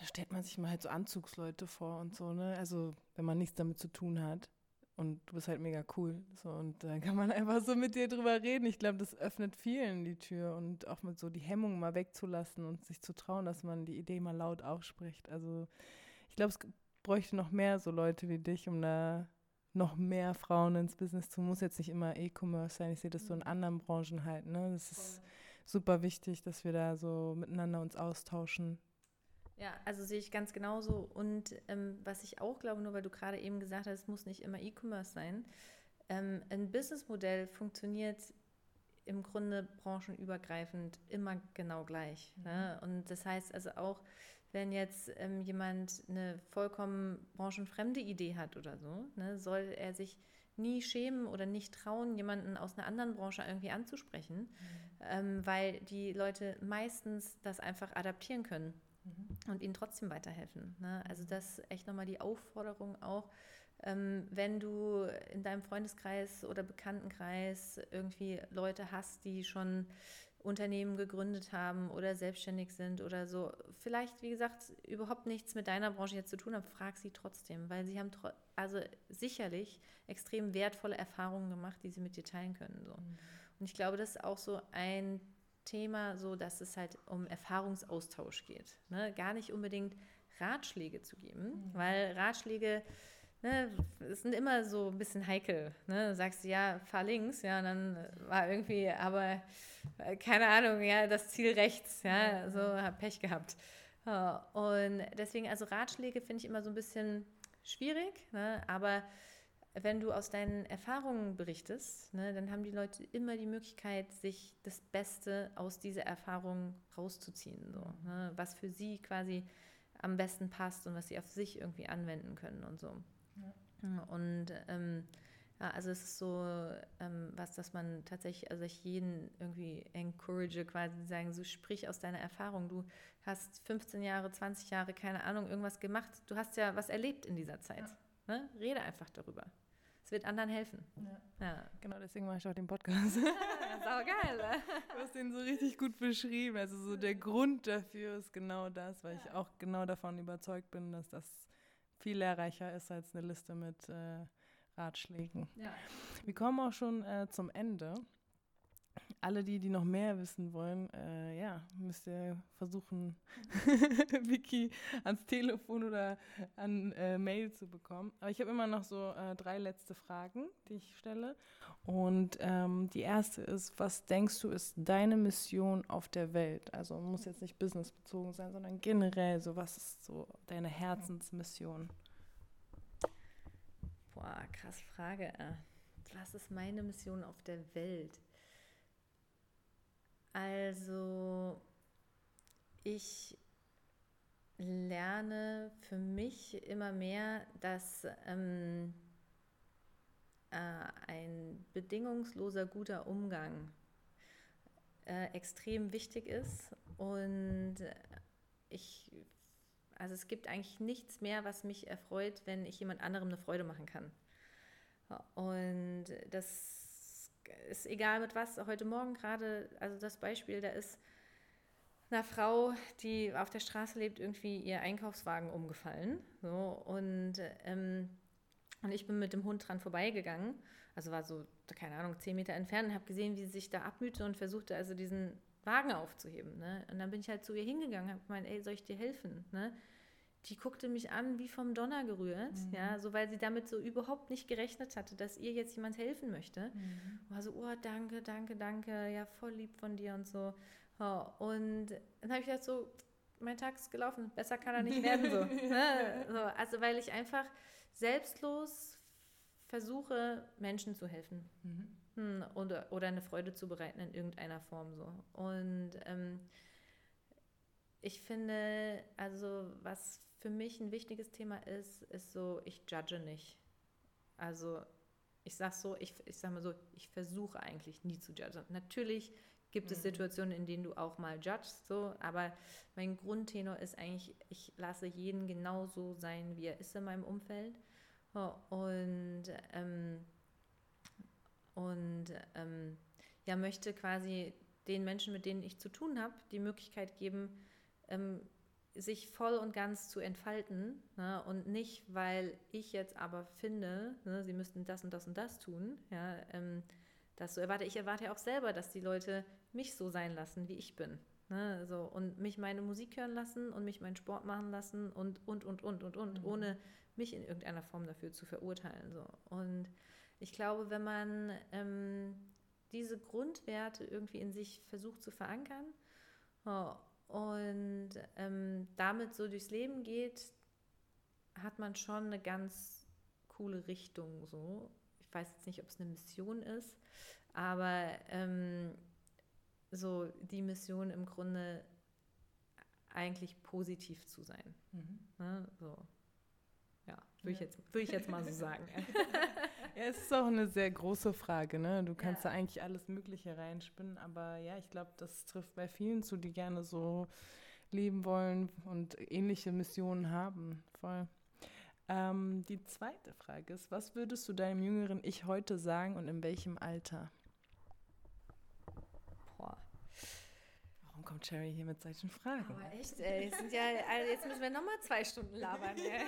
da stellt man sich mal halt so Anzugsleute vor und so, ne? Also, wenn man nichts damit zu tun hat. Und du bist halt mega cool. So, und da kann man einfach so mit dir drüber reden. Ich glaube, das öffnet vielen die Tür und auch mit so die Hemmung mal wegzulassen und sich zu trauen, dass man die Idee mal laut ausspricht. Also ich glaube, es bräuchte noch mehr so Leute wie dich, um da noch mehr Frauen ins Business zu. Muss jetzt nicht immer E-Commerce sein. Ich sehe das so in anderen Branchen halt. Ne? Das ist super wichtig, dass wir da so miteinander uns austauschen. Ja, also sehe ich ganz genauso. Und ähm, was ich auch glaube, nur weil du gerade eben gesagt hast, es muss nicht immer E-Commerce sein. Ähm, ein Businessmodell funktioniert im Grunde branchenübergreifend immer genau gleich. Ne? Mhm. Und das heißt also auch, wenn jetzt ähm, jemand eine vollkommen branchenfremde Idee hat oder so, ne, soll er sich nie schämen oder nicht trauen, jemanden aus einer anderen Branche irgendwie anzusprechen, mhm. ähm, weil die Leute meistens das einfach adaptieren können mhm. und ihnen trotzdem weiterhelfen. Ne? Also das ist echt nochmal die Aufforderung auch, ähm, wenn du in deinem Freundeskreis oder Bekanntenkreis irgendwie Leute hast, die schon Unternehmen gegründet haben oder selbstständig sind oder so, vielleicht, wie gesagt, überhaupt nichts mit deiner Branche jetzt zu tun haben, frag sie trotzdem, weil sie haben also sicherlich extrem wertvolle Erfahrungen gemacht, die sie mit dir teilen können. So. Mhm. Und ich glaube, das ist auch so ein Thema, so dass es halt um Erfahrungsaustausch geht. Ne? Gar nicht unbedingt Ratschläge zu geben, mhm. weil Ratschläge ne, sind immer so ein bisschen heikel. Ne? Du sagst ja, fahr links, ja, und dann war irgendwie, aber äh, keine Ahnung, ja, das Ziel rechts, ja, so hab Pech gehabt. Und deswegen, also Ratschläge finde ich immer so ein bisschen schwierig, ne? aber wenn du aus deinen Erfahrungen berichtest, ne, dann haben die Leute immer die Möglichkeit, sich das Beste aus dieser Erfahrung rauszuziehen, so, ne, was für sie quasi am besten passt und was sie auf sich irgendwie anwenden können und so. Ja. Und ähm, ja, also es ist so ähm, was, dass man tatsächlich, also ich jeden irgendwie encourage, quasi sagen, so sprich aus deiner Erfahrung. Du hast 15 Jahre, 20 Jahre, keine Ahnung, irgendwas gemacht. Du hast ja was erlebt in dieser Zeit. Ja. Ne? Rede einfach darüber. Es wird anderen helfen. Ja. ja. Genau, deswegen mache ich auch den Podcast. Sau geil. Ne? Du hast den so richtig gut beschrieben. Also so der Grund dafür ist genau das, weil ich auch genau davon überzeugt bin, dass das viel lehrreicher ist als eine Liste mit äh, Ratschlägen. Ja. Wir kommen auch schon äh, zum Ende alle die, die noch mehr wissen wollen, äh, ja, müsst ihr versuchen, Vicky ans Telefon oder an äh, Mail zu bekommen. Aber ich habe immer noch so äh, drei letzte Fragen, die ich stelle. Und ähm, die erste ist, was denkst du, ist deine Mission auf der Welt? Also muss jetzt nicht businessbezogen sein, sondern generell, so was ist so deine Herzensmission? Boah, krass Frage. Äh. Was ist meine Mission auf der Welt? Also ich lerne für mich immer mehr, dass ähm, äh, ein bedingungsloser guter Umgang äh, extrem wichtig ist und ich also es gibt eigentlich nichts mehr, was mich erfreut, wenn ich jemand anderem eine Freude machen kann. Und das ist egal mit was, heute Morgen gerade, also das Beispiel, da ist einer Frau, die auf der Straße lebt, irgendwie ihr Einkaufswagen umgefallen. So, und, ähm, und ich bin mit dem Hund dran vorbeigegangen, also war so, keine Ahnung, zehn Meter entfernt und habe gesehen, wie sie sich da abmühte und versuchte also diesen Wagen aufzuheben. Ne? Und dann bin ich halt zu ihr hingegangen, habe gemeint, ey, soll ich dir helfen? Ne? Die guckte mich an wie vom Donner gerührt, mhm. ja, so weil sie damit so überhaupt nicht gerechnet hatte, dass ihr jetzt jemand helfen möchte. Mhm. War so, oh, danke, danke, danke, ja, voll lieb von dir und so. Oh, und dann habe ich gedacht so, mein Tag ist gelaufen, besser kann er nicht werden. So. ne? so, also weil ich einfach selbstlos versuche, Menschen zu helfen. Mhm. Hm, oder, oder eine Freude zu bereiten in irgendeiner Form so. Und ähm, ich finde, also was für mich ein wichtiges Thema ist, ist so, ich judge nicht. Also ich sage so, ich, ich sage mal so, ich versuche eigentlich nie zu judgen. Natürlich gibt es mhm. Situationen, in denen du auch mal judgst, so, aber mein Grundtenor ist eigentlich, ich lasse jeden genauso sein, wie er ist in meinem Umfeld. Und, ähm, und ähm, ja, möchte quasi den Menschen, mit denen ich zu tun habe, die Möglichkeit geben, ähm, sich voll und ganz zu entfalten ne? und nicht, weil ich jetzt aber finde, ne, sie müssten das und das und das tun, ja, ähm, das so erwarte. Ich erwarte ja auch selber, dass die Leute mich so sein lassen, wie ich bin. Ne? So, und mich meine Musik hören lassen und mich meinen Sport machen lassen und, und, und, und, und, und, mhm. ohne mich in irgendeiner Form dafür zu verurteilen. So. Und ich glaube, wenn man ähm, diese Grundwerte irgendwie in sich versucht zu verankern oh, und ähm, damit so durchs Leben geht, hat man schon eine ganz coole Richtung. So. Ich weiß jetzt nicht, ob es eine Mission ist, aber ähm, so die Mission im Grunde eigentlich positiv zu sein. Mhm. Ne? So. Würde ich, jetzt, würd ich jetzt mal so sagen. ja, es ist auch eine sehr große Frage. Ne? Du kannst ja. da eigentlich alles Mögliche reinspinnen, aber ja, ich glaube, das trifft bei vielen zu, die gerne so leben wollen und ähnliche Missionen haben. Voll. Ähm, die zweite Frage ist, was würdest du deinem jüngeren Ich heute sagen und in welchem Alter? Warum kommt Cherry hier mit solchen Fragen? Aber echt, ey. Ja, also jetzt müssen wir nochmal zwei Stunden labern. Ey.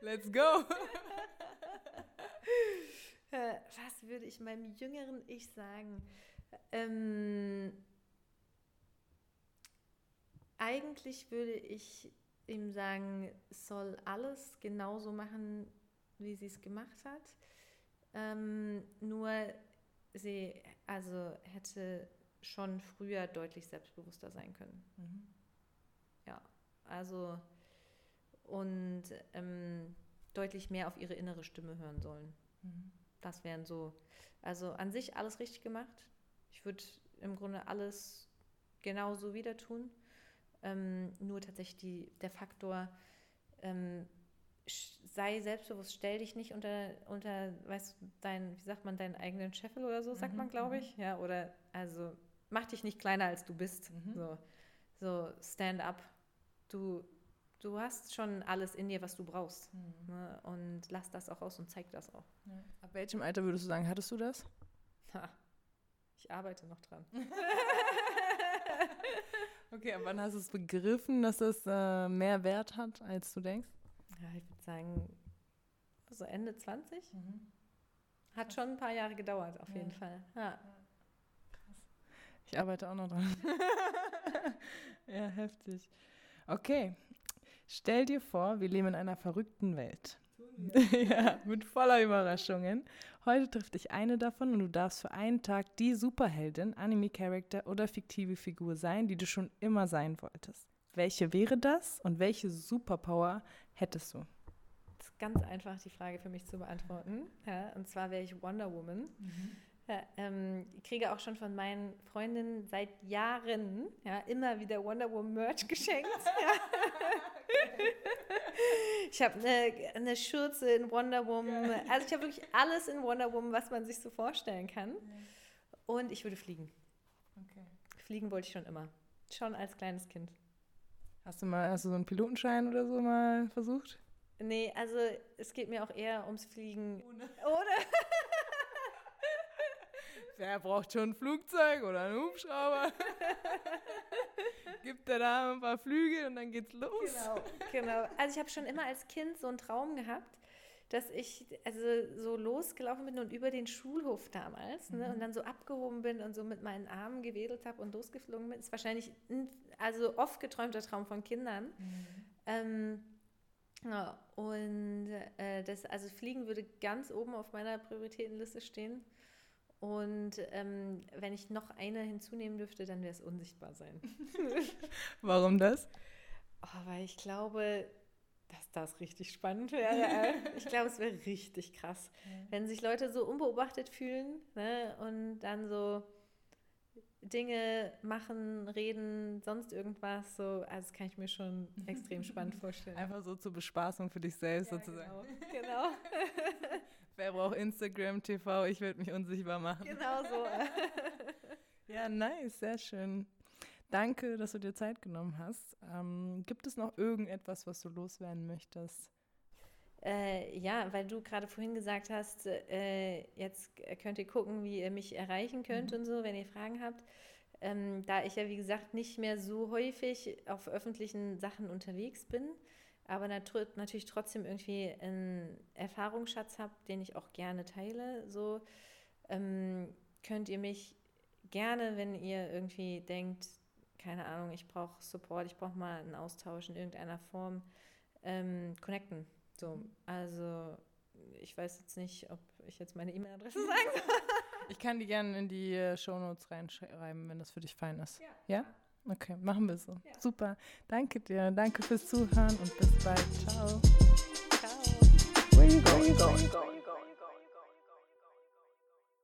Let's go. Äh, was würde ich meinem jüngeren Ich sagen? Ähm, eigentlich würde ich ihm sagen, soll alles genauso machen, wie sie es gemacht hat. Ähm, nur sie also hätte schon früher deutlich selbstbewusster sein können. Mhm. Ja, also und ähm, deutlich mehr auf ihre innere Stimme hören sollen. Mhm. Das wären so, also an sich alles richtig gemacht. Ich würde im Grunde alles genauso wieder tun. Ähm, nur tatsächlich die, der Faktor, ähm, sei selbstbewusst, stell dich nicht unter, unter, weißt du, dein, wie sagt man, deinen eigenen Scheffel oder so, sagt mhm, man, glaube mhm. ich. Ja, oder also mach dich nicht kleiner, als du bist. Mhm. So, so stand up. Du, du hast schon alles in dir, was du brauchst. Mhm. Ne? Und lass das auch aus und zeig das auch. Ja. Ab welchem Alter würdest du sagen, hattest du das? Ha, ich arbeite noch dran. okay, aber wann hast du es begriffen, dass das äh, mehr Wert hat, als du denkst? Ja, ich würde sagen, so Ende 20. Mhm. Hat schon ein paar Jahre gedauert, auf ja. jeden Fall. Ja. Ich arbeite auch noch dran. ja, heftig. Okay. Stell dir vor, wir leben in einer verrückten Welt. ja, mit voller Überraschungen. Heute trifft dich eine davon und du darfst für einen Tag die Superheldin, Anime-Charakter oder fiktive Figur sein, die du schon immer sein wolltest. Welche wäre das und welche Superpower hättest du? Das ist ganz einfach, die Frage für mich zu beantworten. Ja, und zwar wäre ich Wonder Woman. Mhm. Ja, ähm, ich kriege auch schon von meinen Freundinnen seit Jahren ja, immer wieder Wonder Woman Merch geschenkt. ich habe eine, eine Schürze in Wonder Woman. Also ich habe wirklich alles in Wonder Woman, was man sich so vorstellen kann. Und ich würde fliegen. Okay. Fliegen wollte ich schon immer. Schon als kleines Kind. Hast du mal, hast du so einen Pilotenschein oder so mal versucht? Nee, also es geht mir auch eher ums Fliegen. Ohne. Ohne. Wer braucht schon ein Flugzeug oder einen Hubschrauber? Gibt der da ein paar Flüge und dann geht's los. Genau, genau. Also ich habe schon immer als Kind so einen Traum gehabt, dass ich also so losgelaufen bin und über den Schulhof damals ne, und dann so abgehoben bin und so mit meinen Armen gewedelt habe und losgeflogen bin. Ist wahrscheinlich ein also oft geträumter Traum von Kindern. Ähm, ja, und äh, das, also Fliegen würde ganz oben auf meiner Prioritätenliste stehen. Und ähm, wenn ich noch eine hinzunehmen dürfte, dann wäre es unsichtbar sein. Warum das? Oh, weil ich glaube, dass das richtig spannend wäre. ich glaube, es wäre richtig krass, wenn sich Leute so unbeobachtet fühlen ne, und dann so Dinge machen, reden, sonst irgendwas. So, also das kann ich mir schon extrem spannend vorstellen. Einfach so zur Bespaßung für dich selbst Ja, sozusagen. Genau. genau. Wer braucht Instagram, TV? Ich werde mich unsichtbar machen. genau so. Ja, nice, sehr schön. Danke, dass du dir Zeit genommen hast. Ähm, gibt es noch irgendetwas, was du loswerden möchtest? Äh, ja, weil du gerade vorhin gesagt hast, äh, jetzt könnt ihr gucken, wie ihr mich erreichen könnt und so, wenn ihr Fragen habt. Ähm, da ich ja, wie gesagt, nicht mehr so häufig auf öffentlichen Sachen unterwegs bin, aber natür natürlich trotzdem irgendwie einen Erfahrungsschatz habe, den ich auch gerne teile, so ähm, könnt ihr mich gerne, wenn ihr irgendwie denkt, keine Ahnung, ich brauche Support, ich brauche mal einen Austausch in irgendeiner Form, ähm, connecten. So, also ich weiß jetzt nicht, ob ich jetzt meine E-Mail-Adresse sagen soll. Ich kann die gerne in die äh, Shownotes reinschreiben, wenn das für dich fein ist. Ja. Ja? Okay, machen wir so. Ja. Super. Danke dir. Danke fürs Zuhören und bis bald. Ciao. Ciao. Where you going? Where you going?